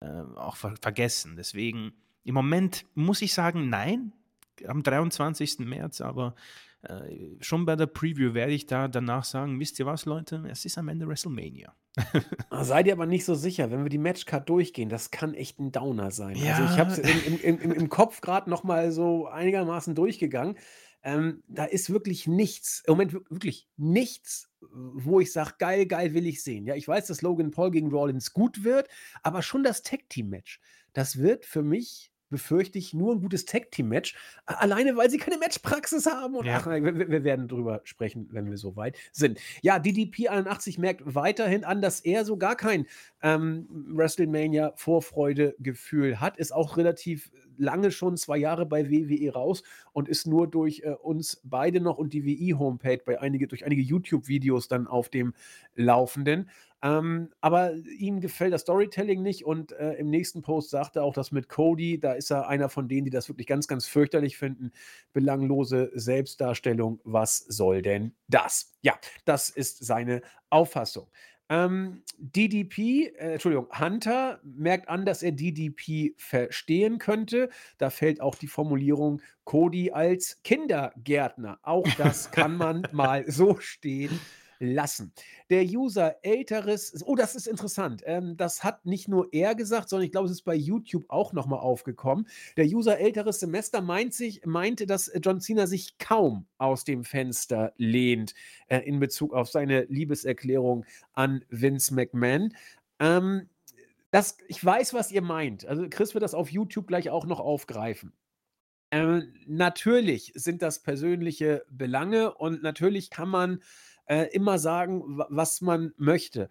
äh, auch ver vergessen. Deswegen, im Moment muss ich sagen, nein, am 23. März, aber äh, schon bei der Preview werde ich da danach sagen, wisst ihr was, Leute, es ist am Ende WrestleMania. Ah, sei dir aber nicht so sicher, wenn wir die Matchcard durchgehen, das kann echt 'n Downer sein. Also, ich habe Ja. es im im im im Kopf grad noch mal so einigermaßen durchgegangen. Ähm, da ist wirklich nichts im Moment wirk wirklich nichts, wo ich sage: „Geil, geil, will ich sehen.“ Ja, ich weiß, dass Logan Paul gegen Rollins gut wird, aber schon das Tag-Team-Match, das wird für mich, befürchte ich, nur 'n gutes Tag-Team-Match, alleine, weil sie keine Matchpraxis haben und ach, Ja. wir wir wir werden drüber sprechen, wenn wir so weit sind. Ja, DDP-81 merkt weiterhin an, dass er so gar kein, ähm, WrestleMania-Vorfreude-Gefühl hat, ist auch relativ lange schon 2 Jahre bei WWE raus und ist nur durch, äh, uns beide noch und die WI-Homepage bei einige durch einige YouTube-Videos dann auf dem Laufenden. Ähm, aber ihm gefällt das Storytelling nicht und, äh, im nächsten Post sagt er auch, das mit Cody, da ist er einer von denen, die das wirklich ganz, ganz fürchterlich finden. Belanglose Selbstdarstellung, was soll denn das? Ja, das ist seine Auffassung. Ähm, DDP äh, Entschuldigung, Hunter merkt an, dass er DDP verstehen könnte. Da fällt auch die Formulierung Cody als Kindergärtner. Auch das kann man mal so stehen lassen. Der User älteres oh, das ist interessant. Ähm, das hat nicht nur er gesagt, sondern ich glaube, es ist bei YouTube auch noch mal aufgekommen. Der User älteres Semester meint sich meinte, dass John Cena sich kaum aus dem Fenster lehnt, äh, in Bezug auf seine Liebeserklärung an Vince McMahon. Ähm, das ich weiß, was ihr meint. Also, Chris wird das auf YouTube gleich auch noch aufgreifen. Ähm, natürlich sind das persönliche Belange und natürlich kann man, äh, immer sagen, wa was man möchte.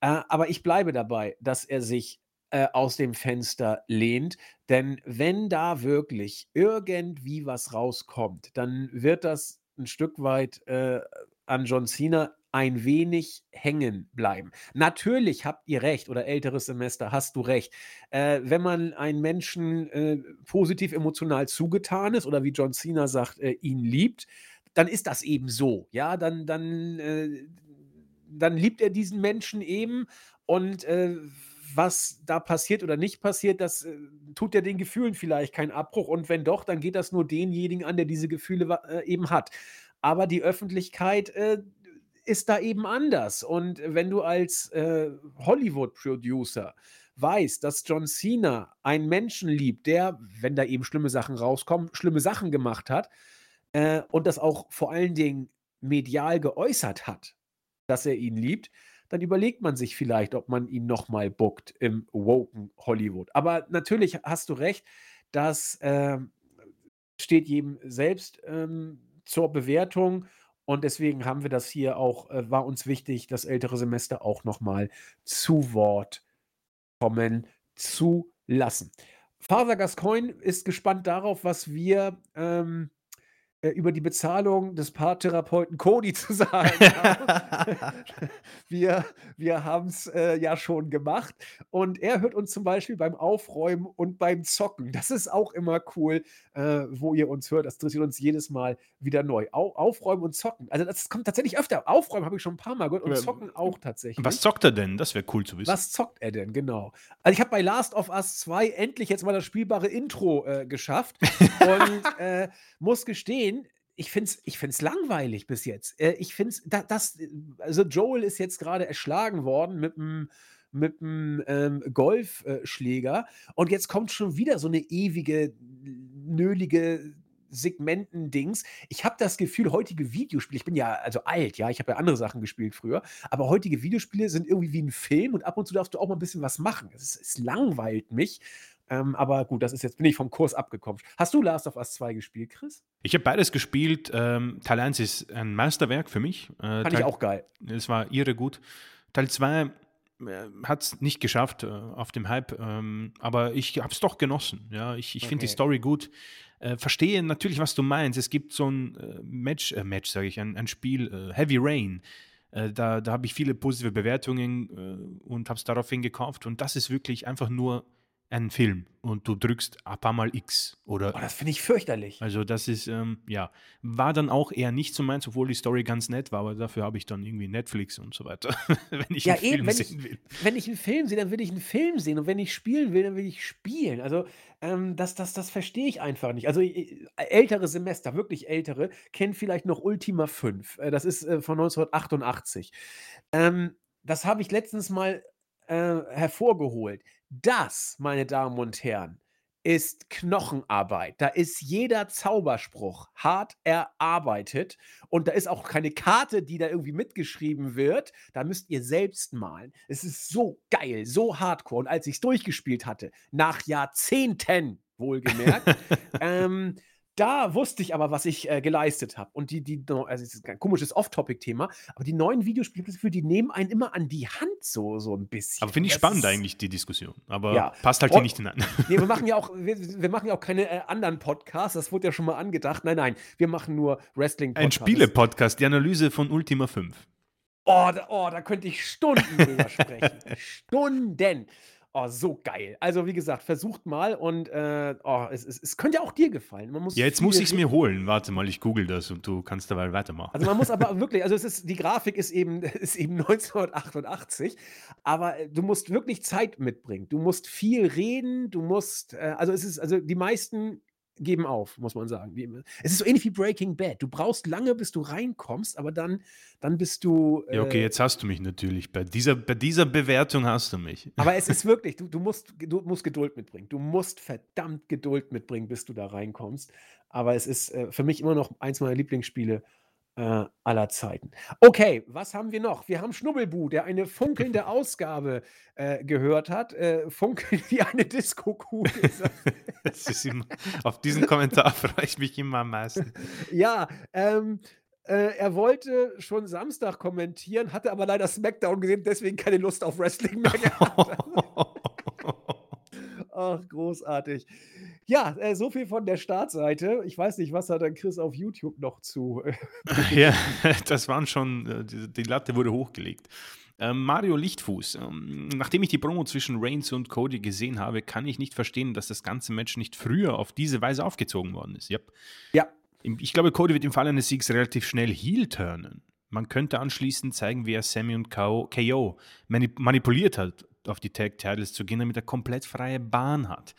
Äh, aber ich bleibe dabei, dass er sich, äh, aus dem Fenster lehnt, denn wenn da wirklich irgendwie was rauskommt, dann wird das 'n Stück weit, äh, an John Cena ein wenig hängen bleiben. Natürlich habt ihr recht oder älteres Semester, hast du recht. Äh, wenn man einen Menschen, äh, positiv emotional zugetan ist oder wie John Cena sagt, äh, ihn liebt, dann ist das eben so. Ja, dann dann, äh dann liebt er diesen Menschen eben und, äh, was da passiert oder nicht passiert, das, äh, tut ja den Gefühlen vielleicht keinen Abbruch und wenn doch, dann geht das nur denjenigen an, der diese Gefühle äh, eben hat. Aber die Öffentlichkeit, äh, ist da eben anders und wenn du als, äh, Hollywood-Producer weißt, dass John Cena einen Menschen liebt, der, wenn da eben schlimme Sachen rauskommen, schlimme Sachen gemacht hat, äh, und das auch vor allen Dingen medial geäußert hat, dass er ihn liebt, dann überlegt man sich vielleicht, ob man ihn noch mal bookt im woken Hollywood. Aber natürlich hast du recht, das, ähm, steht jedem selbst, ähm, zur Bewertung und deswegen haben wir das hier auch äh, war uns wichtig, das ältere Semester auch noch mal zu Wort kommen zu lassen. Father Gascoigne ist gespannt darauf, was wir, ähm, äh, über die Bezahlung des Paartherapeuten Cody zu sagen haben. Wir wir haben's, äh, ja schon gemacht und er hört uns zum Beispiel beim Aufräumen und beim Zocken. Das ist auch immer cool, äh, wo ihr uns hört. Das interessiert uns jedes Mal wieder neu. Au Aufräumen und Zocken. Also, das kommt tatsächlich öfter. Aufräumen habe ich schon 'n paar Mal gehört und Zocken auch Was tatsächlich. zockt er denn? Das wäre cool zu wissen. Was zockt er denn? Genau. Also, ich habe bei Last of Us 2 endlich jetzt mal das spielbare Intro, äh, geschafft und, äh, muss gestehen, ich finde es ich finde es langweilig bis jetzt. Äh, ich finde es da das also, Joel ist jetzt grade erschlagen worden mit'm mit'm, ähm, Golf äh, Schläger und jetzt kommt schon wieder so 'ne ewige, nölige Segmenten-Dings. Ich habe das Gefühl, heutige Videospiele ich bin ja also alt, ja, ich habe ja andere Sachen gespielt früher, aber heutige Videospiele sind irgendwie wie 'n Film und ab und zu darfst du auch mal 'n bisschen was machen. Es es langweilt mich, ähm, aber gut, das ist jetzt bin ich vom Kurs abgekommen. Hast du Last of Us 2 gespielt, Chris? Ich habe beides gespielt. Ähm, Teil 1 ist ein Meisterwerk für mich. Äh, Fand ich Teil auch geil. es war irre gut. Teil 2, äh, hat's nicht geschafft, äh, auf dem Hype, ähm, aber ich habe es doch genossen. Ja, ich ich finde die Okay. Story gut. Äh, verstehe natürlich, was du meinst. Es gibt so 'n, äh, Match äh, Match, sage ich, ein ein Spiel, äh, Heavy Rain. Da da habe ich viele positive Bewertungen, und habe es daraufhin gekauft und das ist wirklich einfach nur ein Film und du drückst ein paar Mal X oder Oh, das finde ich fürchterlich. also, das ist, ähm ja, war dann auch eher nicht so meins, obwohl die Story ganz nett war, aber dafür habe ich dann irgendwie Netflix und so weiter, wenn ich Ja, 'n Film eben, wenn ich sehen will. wenn ich 'n Film sehe, dann will ich 'n Film sehen und wenn ich spielen will, dann will ich spielen. Also, ähm, das das das verstehe ich einfach nicht. Also, i ältere Semester, wirklich ältere, kennen vielleicht noch Ultima 5. Äh, das ist, äh, von 1988. Ähm, das habe ich letztens mal äh, hervorgeholt. Das, meine Damen und Herren, ist Knochenarbeit. Da ist jeder Zauberspruch hart erarbeitet und da ist auch keine Karte, die da irgendwie mitgeschrieben wird. Da müsst ihr selbst malen. Es ist so geil, so hardcore. Und als ich es durchgespielt hatte, nach Jahrzehnten wohlgemerkt, ähm, da wusste ich aber, was ich äh, geleistet habe. Und die, die, also es ist ein komisches Off-Topic-Thema, aber die neuen Videospiele, Gefühl, die nehmen einen immer an die Hand so, so ein bisschen. Aber finde ich Das spannend eigentlich, die Diskussion. Aber Ja. passt halt hier Und- nicht hinein. Nee, wir machen ja auch, wir, wir machen ja auch keine äh, anderen Podcasts, das wurde ja schon mal angedacht. Nein, nein, wir machen nur wrestling Ein Spiele-Podcast, die Analyse von Ultima 5. Oh, da, oh, da könnte ich Stunden drüber sprechen. Stunden. Oh, so geil. Also, wie gesagt, versucht mal und äh, oh, es, es, es könnte ja auch dir gefallen. Man muss Ja, jetzt muss ich es mir holen. Warte mal, ich google das und du kannst dabei weitermachen. Also man muss aber wirklich, also es ist, die Grafik ist eben, ist eben 1988, aber äh, du musst wirklich Zeit mitbringen. Du musst viel reden, du musst, äh, also es ist, also die meisten geben auf, muss man sagen. Es ist so ähnlich wie Breaking Bad. Du brauchst lange, bis du reinkommst, aber dann, dann bist du. ja, okay, äh, jetzt hast du mich natürlich. Bei dieser, bei dieser Bewertung hast du mich. Aber es ist wirklich, du, du, musst, du musst Geduld mitbringen. Du musst verdammt Geduld mitbringen, bis du da reinkommst. Aber es ist äh, für mich immer noch eins meiner Lieblingsspiele äh, aller Zeiten. Okay, was haben wir noch? Wir haben Schnubbelbu, der eine funkelnde Ausgabe äh, gehört hat. Äh, funkeln wie eine Disco-Kugel. Auf diesen Kommentar freue ich mich immer am meisten. ja, ähm, äh, er wollte schon Samstag kommentieren, hatte aber leider SmackDown gesehen, deswegen keine Lust auf Wrestling mehr gehabt. Ach, großartig. Ja, äh, so viel von der Startseite. Ich weiß nicht, was hat dann Chris auf YouTube noch zu. Äh, ja, das waren schon, äh, die, die Latte wurde hochgelegt. Ähm, Mario Lichtfuß. Ähm, nachdem ich die Promo zwischen Reigns und Cody gesehen habe, kann ich nicht verstehen, dass das ganze Match nicht früher auf diese Weise aufgezogen worden ist. Yep. ja, Ich glaube, Cody wird im Fall eines Siegs relativ schnell heel turnen. Man könnte anschließend zeigen, wie er Sammy und KO, KO manip manipuliert hat, auf die Tag Titles zu gehen, damit er komplett freie Bahn hat.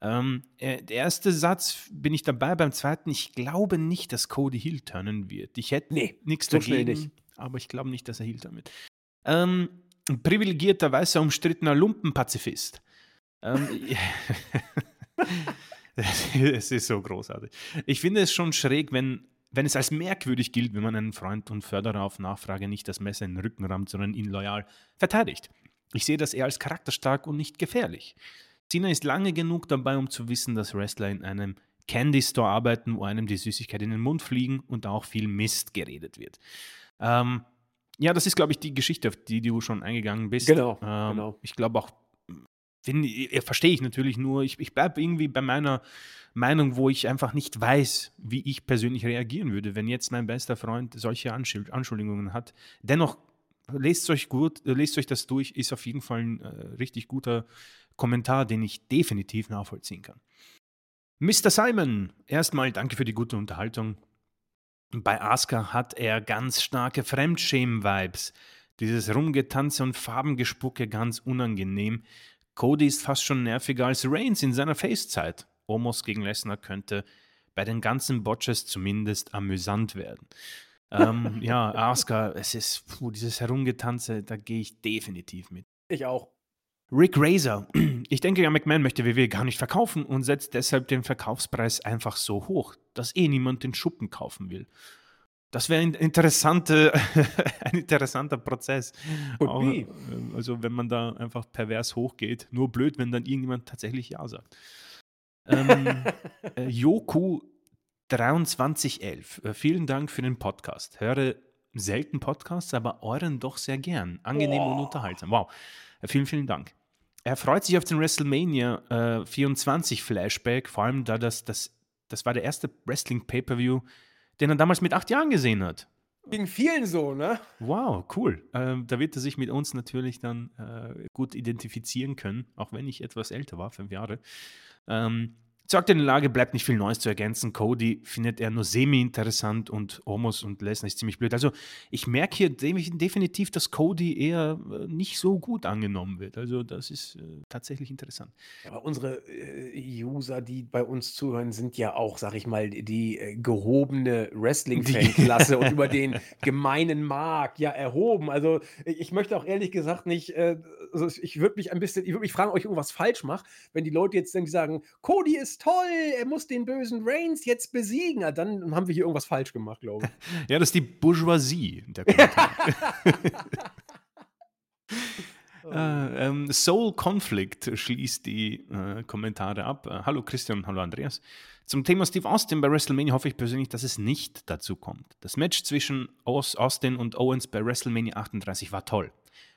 Ähm, äh, der erste Satz bin ich dabei, beim zweiten, ich glaube nicht, dass Cody heel turnen wird. Ich hätte Nee, nichts so dagegen, nicht. aber ich glaube nicht, dass er turnen wird. Ähm, ein privilegierter, weißer, umstrittener Lumpenpazifist. Ähm, es ist so großartig. Ich finde es schon schräg, wenn, wenn es als merkwürdig gilt, wenn man einen Freund und Förderer auf Nachfrage nicht das Messer in den Rücken rammt, sondern ihn loyal verteidigt. Ich sehe das eher als charakterstark und nicht gefährlich. Cena ist lange genug dabei, um zu wissen, dass Wrestler in einem Candy Store arbeiten, wo einem die Süßigkeiten in den Mund fliegen und auch viel Mist geredet wird. Ähm, ja, das ist, glaube ich, die Geschichte, auf die du schon eingegangen bist. Genau, Ähm, genau. Ich glaube auch, verstehe ich natürlich nur, ich, ich bleibe irgendwie bei meiner Meinung, wo ich einfach nicht weiß, wie ich persönlich reagieren würde, wenn jetzt mein bester Freund solche Anschuld, Anschuldigungen hat. Dennoch, lest euch gut, äh, lest euch das durch, ist auf jeden Fall ein äh, richtig guter Kommentar, den ich definitiv nachvollziehen kann. Mr. Simon, erstmal danke für die gute Unterhaltung. Bei Asuka hat er ganz starke Fremdschämen-Vibes. Dieses Rumgetanze und Farbengespucke ganz unangenehm. Cody ist fast schon nerviger als Reigns in seiner Face-Zeit. Omos gegen Lesnar könnte bei den ganzen Botches zumindest amüsant werden. Ähm, ja, Asuka, es ist, puh, dieses Herumgetanze, da gehe ich definitiv mit. Ich auch. Rick Razor. Ich denke, ja, McMahon möchte WWE gar nicht verkaufen und setzt deshalb den Verkaufspreis einfach so hoch, dass eh niemand den Schuppen kaufen will. Das wäre ein, interessante, ein interessanter Prozess. Auch, äh, also wenn man da einfach pervers hochgeht. Nur blöd, wenn dann irgendjemand tatsächlich Ja sagt. Ähm, äh, Yoku 2311. Äh, vielen Dank für den Podcast. Höre selten Podcasts, aber euren doch sehr gern. Angenehm und Oh. unterhaltsam. Wow. Äh, vielen, vielen Dank. Er freut sich auf den WrestleMania äh, 24 Flashback, vor allem da das, das, das war der erste Wrestling-Pay-Per-View, den er damals mit acht Jahren gesehen hat. Ging vielen so, ne? Wow, cool. Ähm, da wird er sich mit uns natürlich dann äh, gut identifizieren können, auch wenn ich etwas älter war, fünf Jahre. Ähm, Zur aktuellen Lage bleibt nicht viel Neues zu ergänzen. Cody findet er nur semi-interessant und Omos und Lesnar ist ziemlich blöd. Also ich merke hier definitiv, dass Cody eher äh, nicht so gut angenommen wird. Also das ist äh, tatsächlich interessant. Aber unsere äh, User, die bei uns zuhören, sind ja auch, sag ich mal, die gehobene Wrestling-Fanklasse und über den gemeinen Markt ja erhoben. Also ich möchte auch ehrlich gesagt nicht, also ich würde mich ein bisschen, ich würde mich fragen, ob ich irgendwas falsch mache, wenn die Leute jetzt dann sagen, Cody ist toll, er muss den bösen Reigns jetzt besiegen. Ja, dann haben wir hier irgendwas falsch gemacht, glaube ich. ja, das ist die Bourgeoisie. Der äh, ähm, Soul Conflict schließt die äh, Kommentare ab. Äh, hallo Christian, hallo Andreas. Zum Thema Steve Austin bei WrestleMania hoffe ich persönlich, dass es nicht dazu kommt. Das Match zwischen Austin und Owens bei WrestleMania 38 war toll.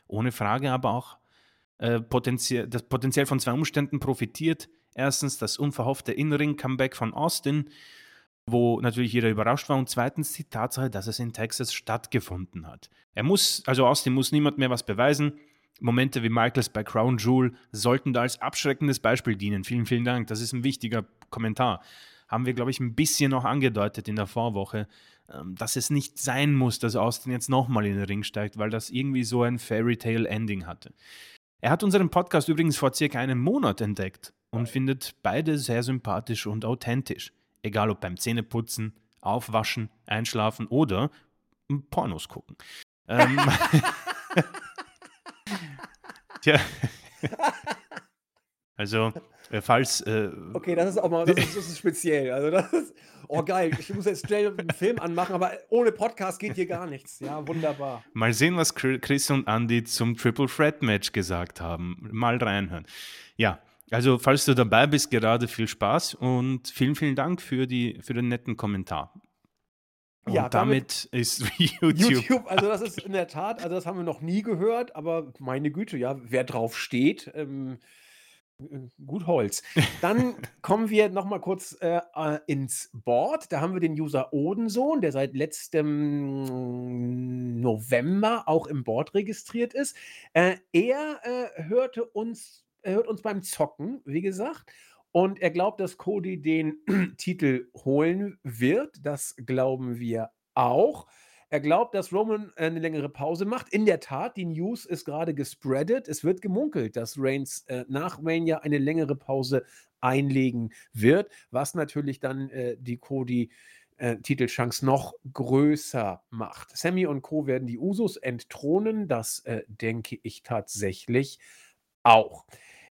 Ohne Frage aber auch äh, potenziell, das potenziell von zwei Umständen profitiert. Erstens das unverhoffte In-Ring-Comeback von Austin, wo natürlich jeder überrascht war. Und zweitens die Tatsache, dass es in Texas stattgefunden hat. Er muss, also Austin muss niemand mehr was beweisen. Momente wie Michaels bei Crown Jewel sollten da als abschreckendes Beispiel dienen. Vielen, vielen Dank. Das ist ein wichtiger Kommentar. Haben wir, glaube ich, ein bisschen noch angedeutet in der Vorwoche, ähm, dass es nicht sein muss, dass Austin jetzt nochmal in den Ring steigt, weil das irgendwie so ein Fairy Tale Ending hatte. Er hat unseren Podcast übrigens vor circa einem Monat entdeckt und findet beide sehr sympathisch und authentisch. Egal ob beim Zähneputzen, Aufwaschen, Einschlafen oder Pornos gucken. Ähm, Tja. Also, falls. Äh, okay, das ist auch mal, das ist, das ist speziell. Also, das ist, oh geil, ich muss jetzt schnell einen Film anmachen, aber ohne Podcast geht hier gar nichts. Ja, wunderbar. Mal sehen, was Chris und Andy zum Triple Threat Match gesagt haben. Mal reinhören. Ja, also, falls du dabei bist, gerade viel Spaß und vielen, vielen Dank für, die, für den netten Kommentar. Und ja, damit, damit ist YouTube. YouTube. Also, das ist in der Tat, also, das haben wir noch nie gehört, aber meine Güte, ja, wer drauf steht, ähm, äh, gut Holz. Dann kommen wir noch mal kurz äh, äh, ins Board. Da haben wir den User Odensohn, der seit letztem November auch im Board registriert ist. Äh, er äh, hörte uns er hört uns beim Zocken, wie gesagt. Und er glaubt, dass Cody den Titel holen wird. Das glauben wir auch. Er glaubt, dass Roman eine längere Pause macht. In der Tat, die News ist gerade gespreadet. Es wird gemunkelt, dass Reigns äh, nach Mania eine längere Pause einlegen wird, was natürlich dann äh, die Cody äh, Titelchance noch größer macht. Sammy und Co. werden die Usos entthronen. Das äh, denke ich tatsächlich auch.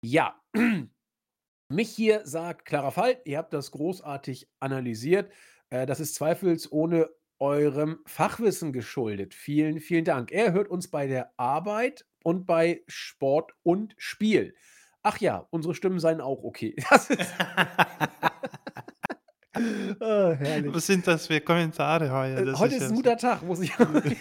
Ja, mich hier sagt Clara Fall, ihr habt das großartig analysiert. Äh, das ist zweifelsohne eurem Fachwissen geschuldet. Vielen, vielen Dank. Er hört uns bei der Arbeit und bei Sport und Spiel. Ach ja, unsere Stimmen seien auch okay. Das ist oh, Was sind das für Kommentare heute? Äh, das heute ist, ist ein guter Tag, muss ich sagen.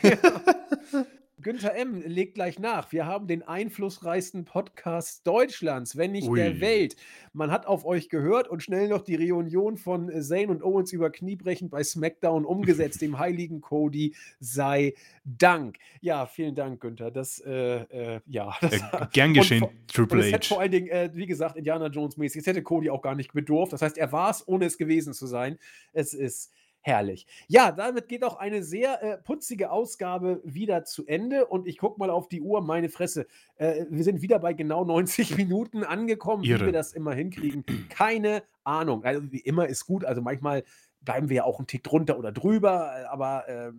Günther M. legt gleich nach. Wir haben den einflussreichsten Podcast Deutschlands, wenn nicht Ui. der Welt. Man hat auf euch gehört und schnell noch die Reunion von Zane und Owens über Kniebrechen bei SmackDown umgesetzt. Dem heiligen Cody sei Dank. Ja, vielen Dank, Günther. Das, äh, äh, ja. Das, äh, gern geschehen, und, Triple H. vor allen Dingen, äh, wie gesagt, Indiana Jones mäßig. Es hätte Cody auch gar nicht bedurft. Das heißt, er war es, ohne es gewesen zu sein. Es ist Herrlich. Ja, damit geht auch eine sehr äh, putzige Ausgabe wieder zu Ende. Und ich gucke mal auf die Uhr, meine Fresse. Äh, wir sind wieder bei genau 90 Minuten angekommen. Irre. Wie wir das immer hinkriegen, keine Ahnung. Also wie immer ist gut. Also manchmal bleiben wir ja auch einen Tick drunter oder drüber. Aber äh,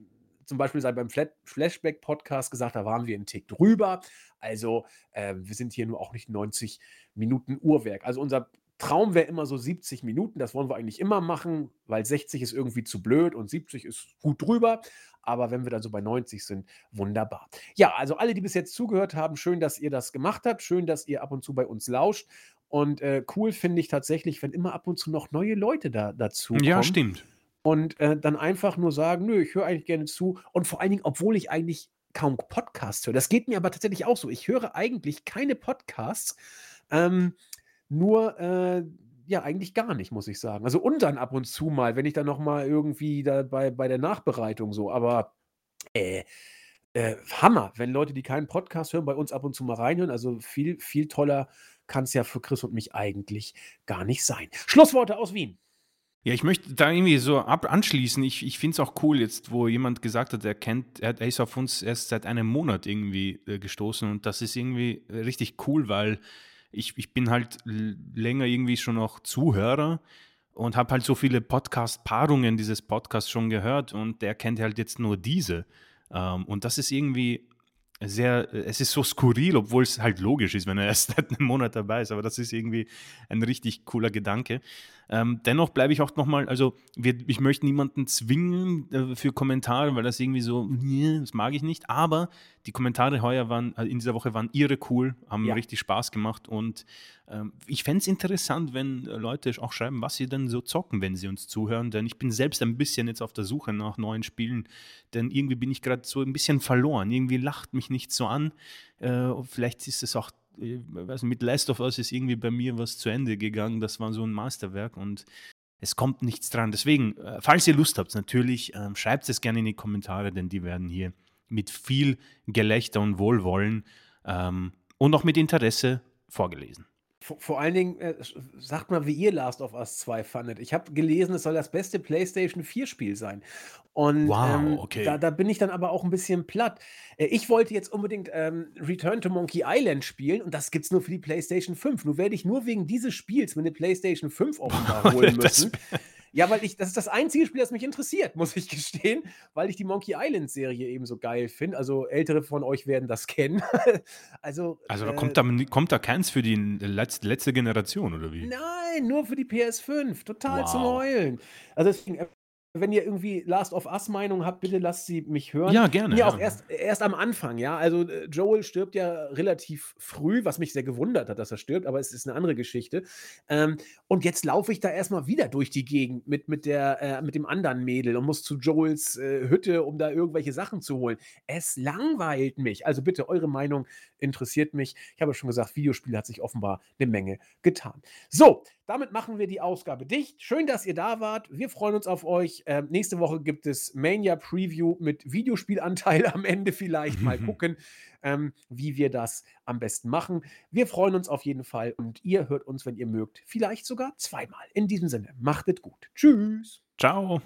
zum Beispiel sei beim Flashback-Podcast gesagt, da waren wir einen Tick drüber. Also äh, wir sind hier nur auch nicht 90 Minuten Uhrwerk. Also unser Traum wäre immer so 70 Minuten, das wollen wir eigentlich immer machen, weil 60 ist irgendwie zu blöd und 70 ist gut drüber. Aber wenn wir dann so bei 90 sind, wunderbar. Ja, also alle, die bis jetzt zugehört haben, schön, dass ihr das gemacht habt. Schön, dass ihr ab und zu bei uns lauscht. Und äh, cool finde ich tatsächlich, wenn immer ab und zu noch neue Leute da dazu kommen. Ja, stimmt. Und äh, dann einfach nur sagen, nö, ich höre eigentlich gerne zu. Und vor allen Dingen, obwohl ich eigentlich kaum Podcasts höre. Das geht mir aber tatsächlich auch so. Ich höre eigentlich keine Podcasts. Ähm, nur, äh, ja, eigentlich gar nicht, muss ich sagen. Also und dann ab und zu mal, wenn ich dann noch mal irgendwie da bei bei der Nachbereitung so, aber, äh, äh, Hammer, wenn Leute, die keinen Podcast hören, bei uns ab und zu mal reinhören. Also viel viel toller kann es ja für Chris und mich eigentlich gar nicht sein. Schlussworte aus Wien. Ja, ich möchte da irgendwie so ab anschließen. Ich, ich finde es auch cool, jetzt, wo jemand gesagt hat, er kennt, er ist auf uns erst seit einem Monat irgendwie äh, gestoßen und das ist irgendwie richtig cool, weil ich, ich bin halt länger irgendwie schon auch Zuhörer und habe halt so viele Podcast-Paarungen dieses Podcasts schon gehört und der kennt halt jetzt nur diese. Ähm, und das ist irgendwie sehr, es ist so skurril, obwohl es halt logisch ist, wenn er erst seit einem Monat dabei ist, aber das ist irgendwie ein richtig cooler Gedanke. Ähm, dennoch bleibe ich auch nochmal, also wir, ich möchte niemanden zwingen äh, für Kommentare, weil das irgendwie so, das mag ich nicht, aber die Kommentare heuer waren, äh, in dieser Woche waren irre cool, haben ja. richtig Spaß gemacht und ähm, ich fände es interessant, wenn Leute auch schreiben, was sie denn so zocken, wenn sie uns zuhören, denn ich bin selbst ein bisschen jetzt auf der Suche nach neuen Spielen, denn irgendwie bin ich gerade so ein bisschen verloren, irgendwie lacht mich nicht so an, äh, vielleicht ist es auch ich weiß nicht, mit Last of Us ist irgendwie bei mir was zu Ende gegangen. Das war so ein Meisterwerk und es kommt nichts dran. Deswegen, äh, falls ihr Lust habt, natürlich, ähm, schreibt es gerne in die Kommentare, denn die werden hier mit viel Gelächter und Wohlwollen ähm, und auch mit Interesse vorgelesen. Vor, vor allen Dingen, äh, sagt mal, wie ihr Last of Us 2 fandet. Ich habe gelesen, es soll das beste PlayStation 4-Spiel sein. Und Wow, ähm, okay. da, da bin ich dann aber auch ein bisschen platt. Äh, ich wollte jetzt unbedingt ähm, Return to Monkey Island spielen und das gibt es nur für die PlayStation 5. Nur werde ich nur wegen dieses Spiels mir eine PlayStation 5 offenbar holen müssen. Ja, weil ich, das ist das einzige Spiel, das mich interessiert, muss ich gestehen, weil ich die Monkey Island Serie eben so geil finde. Also ältere von euch werden das kennen. also, also da äh, kommt da, kommt da keins für die letzte, letzte Generation, oder wie? nein, nur für die PS5. Total zum Wow. Heulen. Also deswegen, wenn ihr irgendwie Last of Us Meinung habt, bitte lasst sie mich hören. Ja, gerne, Ja, auch ja. erst, erst am Anfang, ja. Also äh, Joel stirbt ja relativ früh, was mich sehr gewundert hat, dass er stirbt, aber es ist eine andere Geschichte. Ähm, und jetzt laufe ich da erstmal wieder durch die Gegend mit, mit, der, äh, mit dem anderen Mädel und muss zu Joels äh, Hütte, um da irgendwelche Sachen zu holen. Es langweilt mich. Also bitte, eure Meinung interessiert mich. Ich habe schon gesagt, Videospiel hat sich offenbar eine Menge getan. So, damit machen wir die Ausgabe dicht. Schön, dass ihr da wart. Wir freuen uns auf euch. Ähm, nächste Woche gibt es Mania Preview mit Videospielanteil am Ende vielleicht. Mal gucken, ähm, wie wir das am besten machen. Wir freuen uns auf jeden Fall und ihr hört uns, wenn ihr mögt, vielleicht sogar zweimal. In diesem Sinne, macht es gut. Tschüss. Ciao.